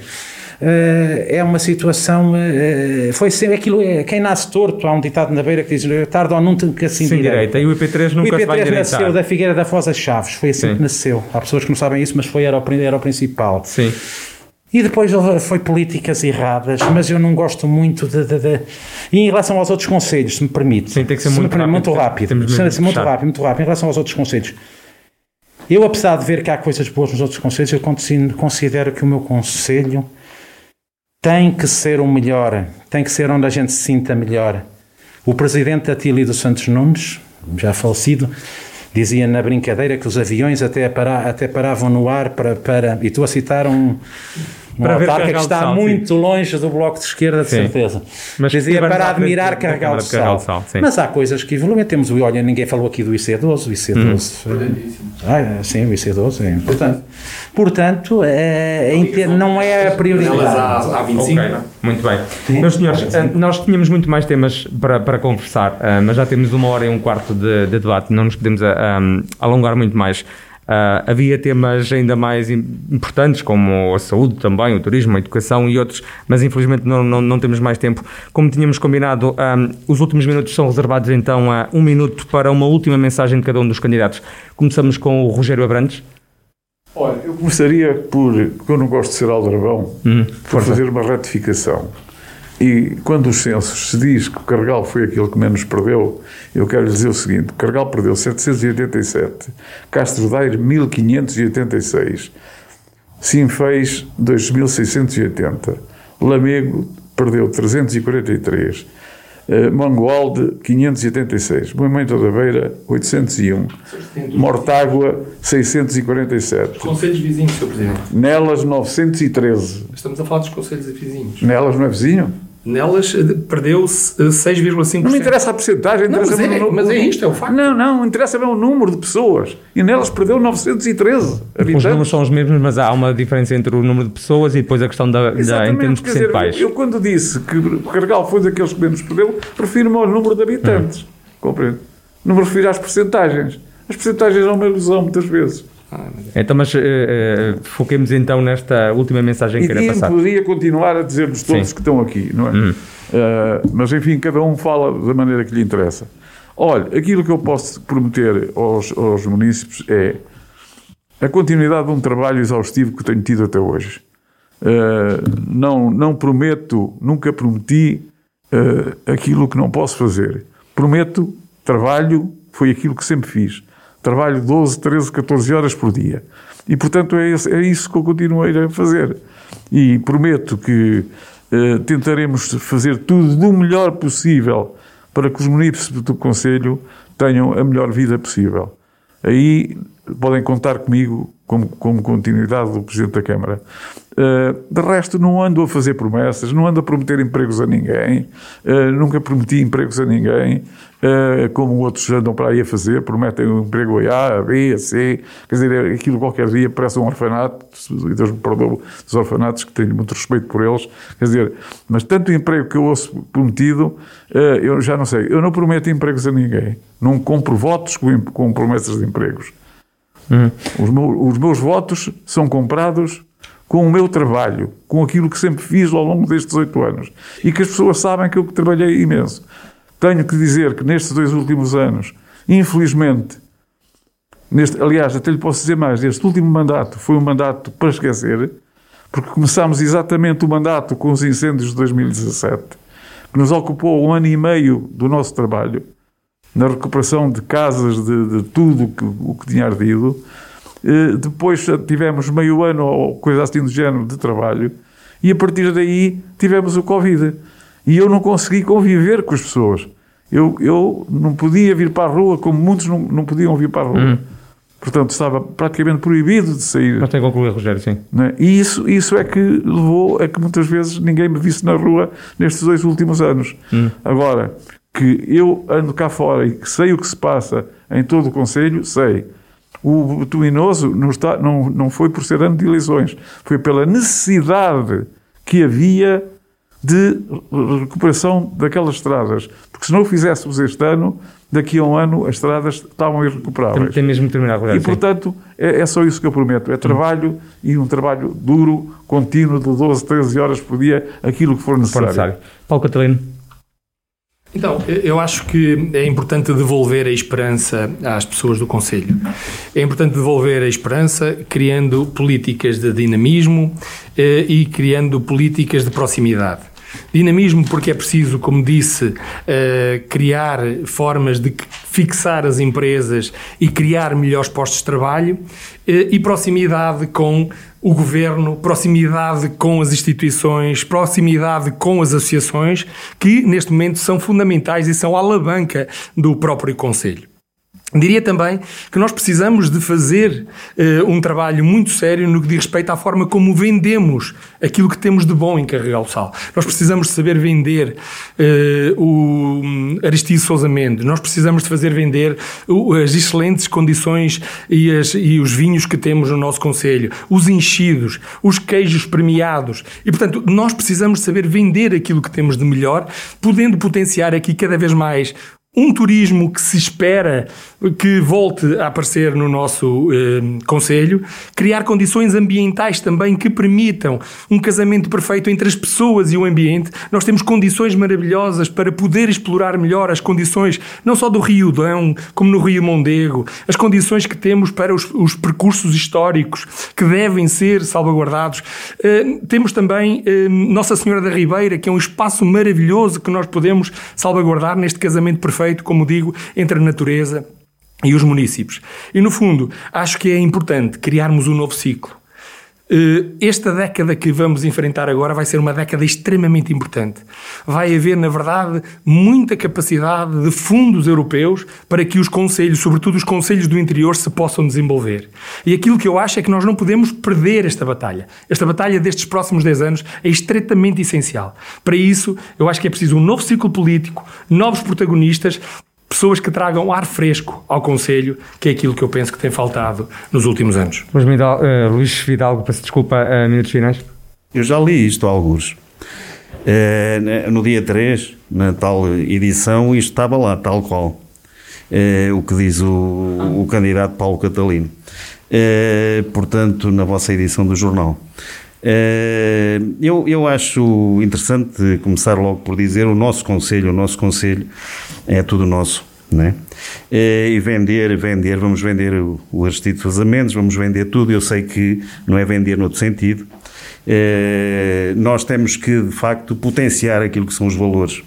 Eh, é uma situação. Eh, foi sempre aquilo. É, quem nasce torto, há um ditado na beira que diz tarde ou nunca assim Sim, direita. E o IP3 nunca o IP3 vai nasceu da Figueira da Foz a Chaves, foi assim Sim. que nasceu. Há pessoas que não sabem isso, mas foi, era, o, era o principal. Sim. E depois foi políticas erradas, mas eu não gosto muito de, de, de... E em relação aos outros conselhos, se me permite. Sim, tem que ser muito, rápido, muito rápido. Muito rápido, muito rápido. Em relação aos outros conselhos. Eu, apesar de ver que há coisas boas nos outros conselhos, eu considero que o meu conselho tem que ser o melhor, tem que ser onde a gente se sinta melhor. O presidente Atílio dos Santos Nunes, já falecido, dizia na brincadeira que os aviões até, para, até paravam no ar para, para. E estou a citar um, um autarca que está sal, muito sim. longe do bloco de esquerda, de sim. certeza. Mas Dizia para admirar Carregal de Sal. sal Mas há coisas que evoluem. Temos o, olha, ninguém falou aqui do IC12. O IC12. Hum. Ah, sim, o IC12 é importante. Portanto, é, é, não é a prioridade. Há, há 25. Okay. Muito bem. Sim. Meus senhores, eh, nós tínhamos muito mais temas para, para conversar, eh, mas já temos uma hora e um quarto de, de debate, não nos podemos um, eh, alongar muito mais. Uh, havia temas ainda mais importantes, como a saúde também, o turismo, a educação e outros, mas infelizmente não, não, não temos mais tempo. Como tínhamos combinado, um, ah, os últimos minutos são reservados então a um minuto para uma última mensagem de cada um dos candidatos. Começamos com o Rogério Abrantes. Olha, eu começaria por, porque eu não gosto de ser aldrabão, hum, por fazer uma ratificação. E quando os censos se diz que o Carregal foi aquele que menos perdeu, eu quero lhe dizer o seguinte: o Carregal perdeu 787, Castro Daire 1586, Sinfeis 2680, Lamego perdeu 343, uh, Mangualde 586, Moimento da Beira 801, Mortágua 647. Conselhos vizinhos, Sr. Presidente. Nelas 913. Estamos a falar dos conselhos vizinhos. Nelas não é vizinho? Nelas eh, perdeu 6,5%. Eh, não me interessa a porcentagem, interessa não, mas, é, mas é isto, é o facto. Não, não, interessa bem o número de pessoas. E nelas perdeu 913 habitantes. Os números são os mesmos, mas há uma diferença entre o número de pessoas e depois a questão da, da em termos percentuais. Eu, eu, quando disse que o Carregal foi daqueles que menos perdeu, refiro-me ao número de habitantes. Hum. Compreende? Não me refiro às porcentagens. As porcentagens são uma ilusão, muitas vezes. Ah, então, mas uh, uh, foquemos então nesta última mensagem que queria passar. Poderia continuar a dizer-nos todos Sim. que estão aqui, não é? Uhum. Uh, mas, enfim, cada um fala da maneira que lhe interessa. Olha, aquilo que eu posso prometer aos, aos municípios é a continuidade de um trabalho exaustivo que tenho tido até hoje. não, não prometo, nunca prometi uh, aquilo que não posso fazer. Prometo, trabalho, foi aquilo que sempre fiz. Trabalho 12, 13, 14 horas por dia. E, portanto, é, esse, é isso que eu continuei a fazer. E prometo que uh, tentaremos fazer tudo do melhor possível para que os munícipes do Conselho tenham a melhor vida possível. Aí podem contar comigo como, como continuidade do Presidente da Câmara. Uh, de resto, não ando a fazer promessas, não ando a prometer empregos a ninguém, uh, nunca prometi empregos a ninguém, uh, como outros andam para aí a fazer, prometem um emprego a A, B, a C, quer dizer, aquilo qualquer dia parece um orfanato, e Deus me perdoe dos orfanatos, que tenho muito respeito por eles, quer dizer, mas tanto emprego que eu ouço prometido, eu já não sei, eu não prometo empregos a ninguém, não compro votos com, com promessas de empregos. Uhum. Os, meus, os meus votos são comprados com o meu trabalho, com aquilo que sempre fiz ao longo destes oito anos. E que as pessoas sabem que eu trabalhei imenso. Tenho que dizer que nestes dois últimos anos, infelizmente, neste, aliás, até lhe posso dizer mais, este último mandato foi um mandato para esquecer, porque começámos exatamente o mandato com os incêndios de 2017, que nos ocupou um ano e meio do nosso trabalho na recuperação de casas, de, de tudo que, o que tinha ardido. Eh, depois tivemos meio ano ou coisa assim do género de trabalho e a partir daí tivemos o Covid. E eu não consegui conviver com as pessoas. Eu, eu não podia vir para a rua como muitos não, não podiam vir para a rua. Uhum. Portanto, estava praticamente proibido de sair. Mas tem que concluir, Rogério, sim. É? E isso, isso é que levou a que muitas vezes ninguém me visse na rua nestes dois últimos anos. Uhum. Agora, que eu ando cá fora e que sei o que se passa em todo o Conselho, sei. O Betuinoso não, está, não, não foi por ser ano de eleições, foi pela necessidade que havia de recuperação daquelas estradas. Porque se não o fizéssemos este ano, daqui a um ano as estradas estavam irrecuperáveis. Tem mesmo que terminar, Rogério, E, portanto, é, é, só isso que eu prometo. É trabalho e um trabalho duro, contínuo, de 12, 13 horas por dia, aquilo que for necessário. For necessário. Paulo Catalino. Então, eu acho que é importante devolver a esperança às pessoas do Conselho. É importante devolver a esperança criando políticas de dinamismo eh, e criando políticas de proximidade. Dinamismo porque é preciso, como disse, eh, criar formas de fixar as empresas e criar melhores postos de trabalho eh, e proximidade com o governo, proximidade com as instituições, proximidade com as associações, que neste momento são fundamentais e são a alavanca do próprio Conselho. Diria também que nós precisamos de fazer uh, um trabalho muito sério no que diz respeito à forma como vendemos aquilo que temos de bom em Carregal Sal. Nós precisamos de saber vender uh, o Aristides Sousa Mendes, nós precisamos de fazer vender as excelentes condições e, as, e os vinhos que temos no nosso Conselho, os enchidos, os queijos premiados. E, portanto, nós precisamos de saber vender aquilo que temos de melhor, podendo potenciar aqui cada vez mais um turismo que se espera que volte a aparecer no nosso eh, Conselho, criar condições ambientais também que permitam um casamento perfeito entre as pessoas e o ambiente. Nós temos condições maravilhosas para poder explorar melhor as condições, não só do Rio Dão, como no Rio Mondego, as condições que temos para os, os percursos históricos que devem ser salvaguardados. Eh, temos também eh, Nossa Senhora da Ribeira, que é um espaço maravilhoso que nós podemos salvaguardar neste casamento perfeito feito, como digo, entre a natureza e os municípios. E, no fundo, acho que é importante criarmos um novo ciclo. Eh, esta década que vamos enfrentar agora vai ser uma década extremamente importante. Vai haver, na verdade, muita capacidade de fundos europeus para que os conselhos, sobretudo os conselhos do interior, se possam desenvolver. E aquilo que eu acho é que nós não podemos perder esta batalha. Esta batalha destes próximos 10 anos é estritamente essencial. Para isso, eu acho que é preciso um novo ciclo político, novos protagonistas, pessoas que tragam ar fresco ao Conselho, que é aquilo que eu penso que tem faltado nos últimos anos. Mas uh, Luís Fidalgo, peço desculpa, a uh, minutos finais. Eu já li isto a alguns. Uh, no dia 3, na tal edição, isto estava lá, tal qual. Uh, o que diz o, o candidato Paulo Catalino. Uh, portanto, na vossa edição do jornal. Uh, eu, eu acho interessante começar logo por dizer o nosso conselho, o nosso conselho é tudo nosso, né? Uh, e vender, vender, vamos vender o, Aristides Vazamentos, vamos vender tudo. Eu sei que não é vender no outro sentido. Uh, nós temos que, de facto, potenciar aquilo que são os valores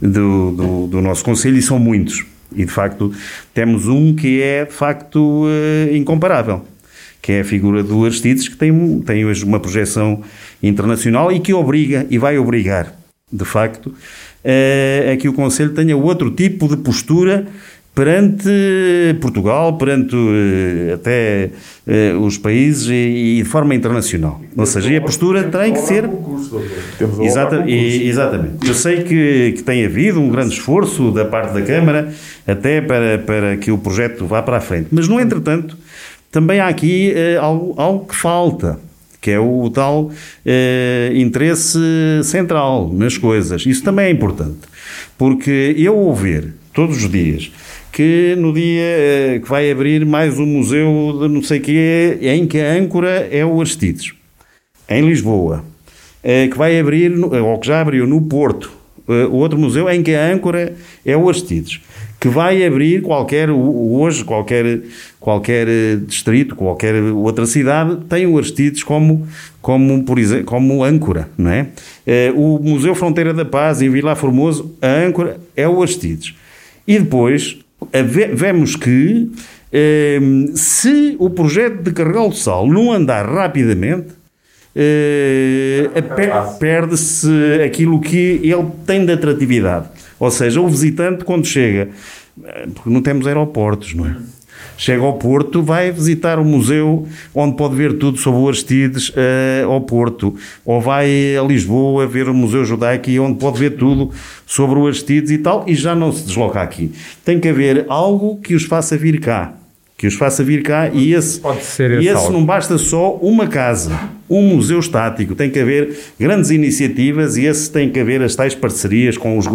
do, do, do nosso Conselho e são muitos. E de facto temos um que é de facto incomparável, que é a figura do Aristides, que tem, tem hoje uma projeção internacional e que obriga e vai obrigar, de facto, a que o Conselho tenha outro tipo de postura perante Portugal, perante uh, até uh, os países e, e, de forma internacional. Ou seja, a postura tem que ser. Exata, e, exatamente. Eu sei que, que tem havido um grande esforço da parte da Câmara até para, para que o projeto vá para a frente. Mas, no entretanto, também há aqui uh, algo, algo que falta que é o tal interesse central nas coisas. Isso também é importante, porque eu ouvir todos os dias que no dia eh, que vai abrir mais um museu de não sei quê, em que a âncora é o Aristides, em Lisboa, eh, que vai abrir, ou que já abriu no Porto, eh, outro museu em que a âncora é o Aristides, que vai abrir qualquer, hoje, qualquer, qualquer distrito, qualquer outra cidade, tem o Aristides como, como, por exemplo, como âncora, não é? O Museu Fronteira da Paz, em Vila Formoso, a âncora é o Aristides. E depois, vemos que ehm, se o projeto de Carregal do Sal não andar rapidamente, eh, perde-se aquilo que ele tem de atratividade. Ou seja, o visitante, quando chega, porque não temos aeroportos, não é? chega ao Porto, vai visitar o museu onde pode ver tudo sobre o Aristides uh, ao Porto, ou vai a Lisboa ver o Museu Judaico e onde pode ver tudo sobre o Aristides e tal, e já não se desloca aqui. Tem que haver algo que os faça vir cá que os faça vir cá e esse, Pode ser esse, esse não basta só uma casa, um museu estático, tem que haver grandes iniciativas e esse tem que haver as tais parcerias com, os,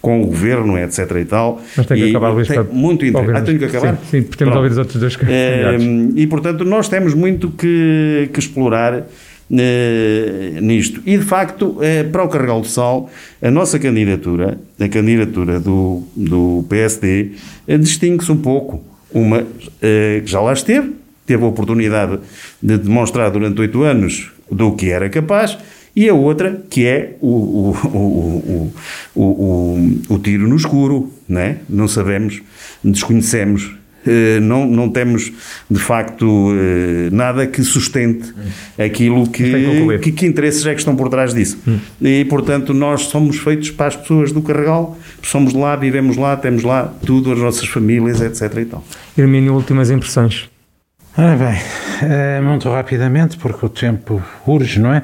com o governo, etc e tal. Mas tem que e, acabar, Luís, tem para- muito ouvir- Ah, tenho que acabar? Sim, sim, porque temos de ouvir os outros dois. Eh, E, portanto, nós temos muito que, que explorar eh, nisto. E, de facto, eh, para o Carregal do Sal, a nossa candidatura, a candidatura do, do PSD, eh, distingue-se um pouco. Uma eh, que já lá esteve, teve a oportunidade de demonstrar durante oito anos do que era capaz, e a outra que é o, o, o, o, o, o tiro no escuro, não é? Não sabemos, desconhecemos, não, não temos de facto eh, nada que sustente aquilo que que, que, interesses é que estão por trás disso. E portanto nós somos feitos para as pessoas do Carregal, somos lá, vivemos lá, temos lá tudo, as nossas famílias, etc. E tal. Hermínio, últimas impressões. Ora bem, eh, muito rapidamente, porque o tempo urge, não é?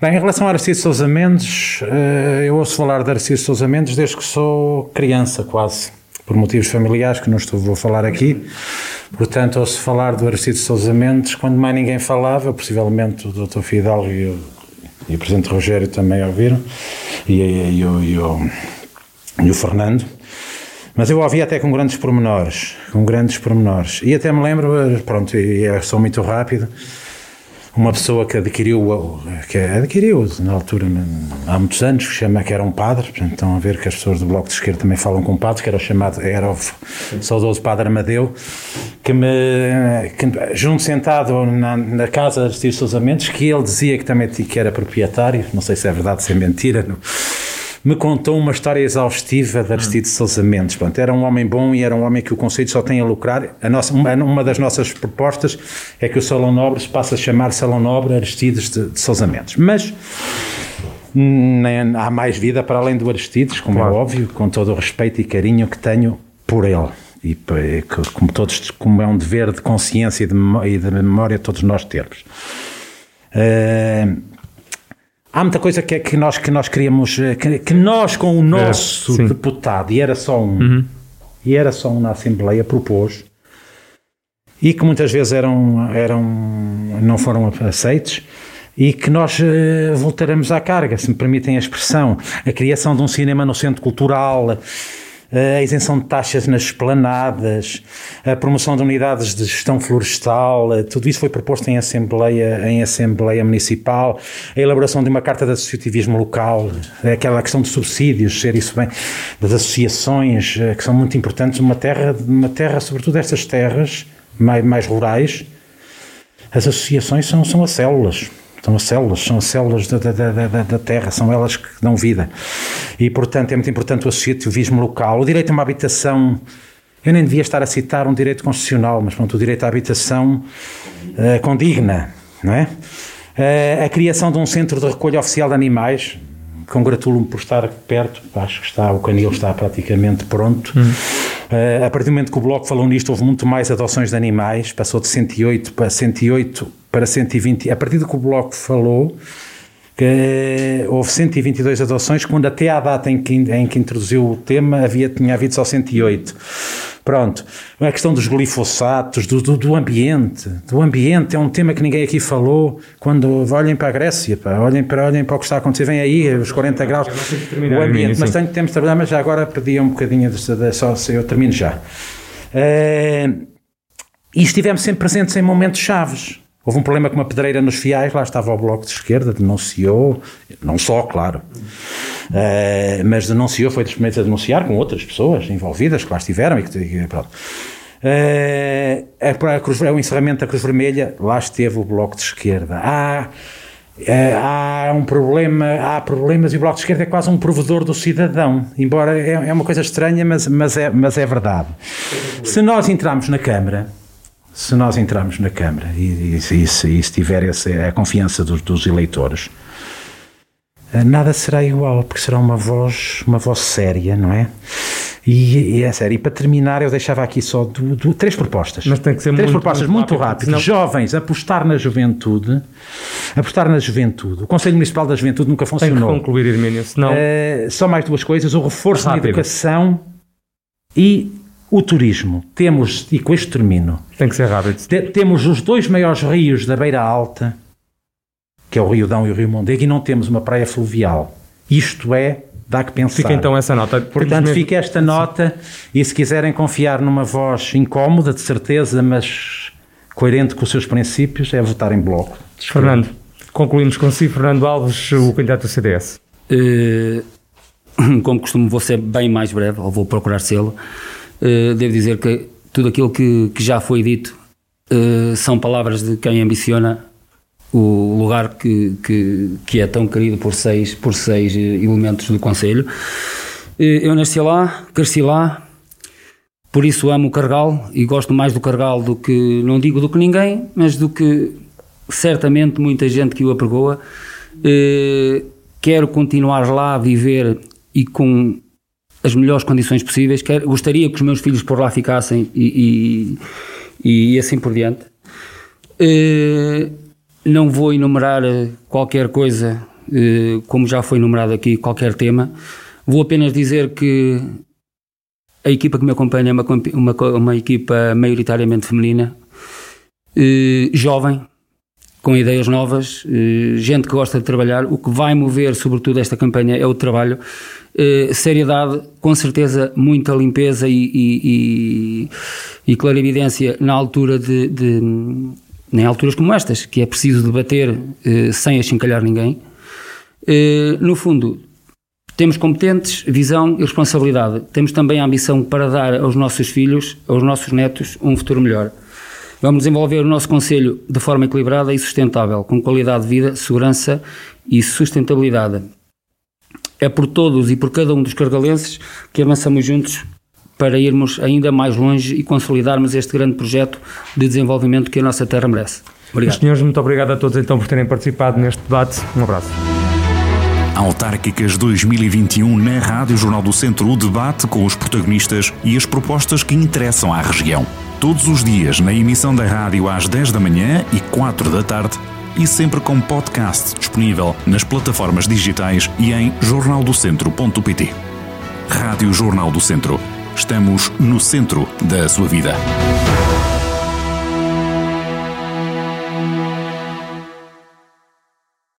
Bem, em relação a Aristides Sousa Mendes, eh, eu ouço falar de Aristides Sousa Mendes desde que sou criança, quase, por motivos familiares que não estou, vou falar aqui. Portanto, ouço falar do Aristides Sousa Mendes quando mais ninguém falava, possivelmente o Dr. Fidalgo e o, e o Presidente Rogério também ouviram, e, e, e e o- e o Fernando. Mas eu ouvi até com grandes pormenores, com grandes pormenores. E até me lembro, eh, pronto, e é só muito rápido, uma pessoa que adquiriu, que adquiriu na altura, há muitos anos, que chama que era um padre, portanto, estão a ver que as pessoas do Bloco de Esquerda também falam com padres, que era o chamado, era o saudoso padre Amadeu, que me, que, junto sentado na, na casa de Sousa Mendes, que ele dizia que também que era proprietário, não sei se é verdade, se é mentira, não me contou uma história exaustiva de Aristides Sousa Mendes. Pronto, era um homem bom e era um homem que o Conselho só tem a lucrar. A nossa, uma, uma das nossas propostas é que o Salão Nobre se passe a chamar Salão Nobre Aristides de, de Sousa Mendes. Mas nem, há mais vida para além do Aristides, como Claro. é óbvio, com todo o respeito e carinho que tenho por ele. E que, como, todos, como é um dever de consciência e de, memó- e de memória todos nós termos. Eh, Há muita coisa que, é que, nós, que nós queríamos, eh, que, que nós com o nosso sim. deputado, e era só um, e era só um na Assembleia, propôs, e que muitas vezes eram, eram, não foram aceitos, e que nós eh, voltaremos à carga, se me permitem a expressão, a criação de um cinema no centro cultural, a isenção de taxas nas esplanadas, a promoção de unidades de gestão florestal, eh, tudo isso foi proposto em Assembleia, em Assembleia Municipal, a elaboração de uma carta de associativismo local, eh, aquela questão de subsídios, ser isso bem, das associações, eh, que são muito importantes, uma terra, uma terra sobretudo estas terras mais, mais rurais, as associações são, são as células. Estão as células, são as células da, da, da, da, Terra, são elas que dão vida. E, portanto, é muito importante o associativismo local. O direito a uma habitação, eu nem devia estar a citar um direito constitucional, mas pronto, o direito à habitação uh, condigna, não é? Uh, a criação de um centro de recolha oficial de animais, congratulo-me por estar perto, acho que está, o canil está praticamente pronto. Hum. Uh, a partir do momento que o Bloco falou nisto, houve muito mais adoções de animais, passou de 108 para 108 para 120. A partir do que o Bloco falou, que houve 122 adoções, quando até à data em que, em que introduziu o tema havia, tinha havido só 108. Pronto. A questão dos glifosatos, do, do, do, ambiente. Do ambiente é um tema que ninguém aqui falou. Quando olhem para a Grécia, pá, olhem, para, olhem para o que está a acontecer, vem aí os 40 graus. O ambiente. Mas tenho, temos de trabalhar, mas já agora perdi um bocadinho, de, de, só eu termino já. Uh, e estivemos sempre presentes em momentos chaves. Houve um problema com uma pedreira nos fiais, lá estava o Bloco de Esquerda, denunciou, não só, claro, uh, mas denunciou, foi dos primeiros a denunciar, com outras pessoas envolvidas que lá estiveram e que, pronto. Uh, a Cruz, o encerramento da Cruz Vermelha, lá esteve o Bloco de Esquerda. Há, uh, há um problema, há problemas e o Bloco de Esquerda é quase um provedor do cidadão, embora é, é uma coisa estranha, mas, mas, é, mas é verdade. Se nós entrarmos na Câmara se nós entrarmos na Câmara e, e, e, se, e se, tiver essa, a confiança dos, dos, eleitores, eh, nada será igual, porque será uma voz, uma voz séria, não é? E, é sério. E para terminar, eu deixava aqui só do, do, três propostas. Mas tem que ser três muito, propostas muito, muito rápidas. Senão... Jovens, apostar na juventude. Apostar na juventude. O Conselho Municipal da Juventude nunca funcionou. Tem que concluir, Hermínio, senão... Uh, só mais duas coisas. O reforço Rápido. na educação e o turismo. Temos, e com isto termino. Tem que ser rápido. Te, temos os dois maiores rios da Beira Alta, que é o Rio Dão e o Rio Mondego, e não temos uma praia fluvial. Isto é, dá que pensar. Fica então essa nota. Portanto, fica esta nota, e se quiserem confiar numa voz incómoda, de certeza, mas coerente com os seus princípios, é votar em bloco. Fernando, concluímos consigo. Fernando Alves, o candidato do CDS. Uh, como costumo, vou ser bem mais breve, ou vou procurar sê-lo. Eh, devo dizer que tudo aquilo que, que já foi dito uh, são palavras de quem ambiciona o lugar que, que, que, é tão querido por seis, por seis eh, elementos do Conselho. Eu nasci lá, cresci lá, por isso amo o Cargal e gosto mais do Cargal do que, não digo do que ninguém, mas do que certamente muita gente que o apregoa. Quero continuar lá a viver e com as melhores condições possíveis. Quer, gostaria que os meus filhos por lá ficassem e, e, e assim por diante. Uh, não vou enumerar eh, qualquer coisa, uh, como já foi enumerado aqui, qualquer tema. Vou apenas dizer que a equipa que me acompanha é uma, uma, uma equipa maioritariamente feminina, uh, jovem, com ideias novas, gente que gosta de trabalhar. O que vai mover, sobretudo, esta campanha é o trabalho eh, seriedade, com certeza muita limpeza e, e, e, e clarividência na altura de, de, em alturas como estas, que é preciso debater eh, sem achincalhar ninguém. Eh, no fundo, temos competentes, visão e responsabilidade. Temos também a ambição para dar aos nossos filhos, aos nossos netos, um futuro melhor. Vamos desenvolver o nosso Conselho de forma equilibrada e sustentável, com qualidade de vida, segurança e sustentabilidade é por todos e por cada um dos cargalenses que avançamos juntos para irmos ainda mais longe e consolidarmos este grande projeto de desenvolvimento que a nossa terra merece. Obrigado. senhores, muito obrigado a todos então por terem participado neste debate. Um abraço. Autárquicas 2021 na Rádio Jornal do Centro, o debate com os protagonistas e as propostas que interessam à região. Todos os dias na emissão da rádio às 10 da manhã e 4 da tarde e sempre com podcast disponível nas plataformas digitais e em jornaldocentro.pt. Rádio Jornal do Centro. Estamos no centro da sua vida.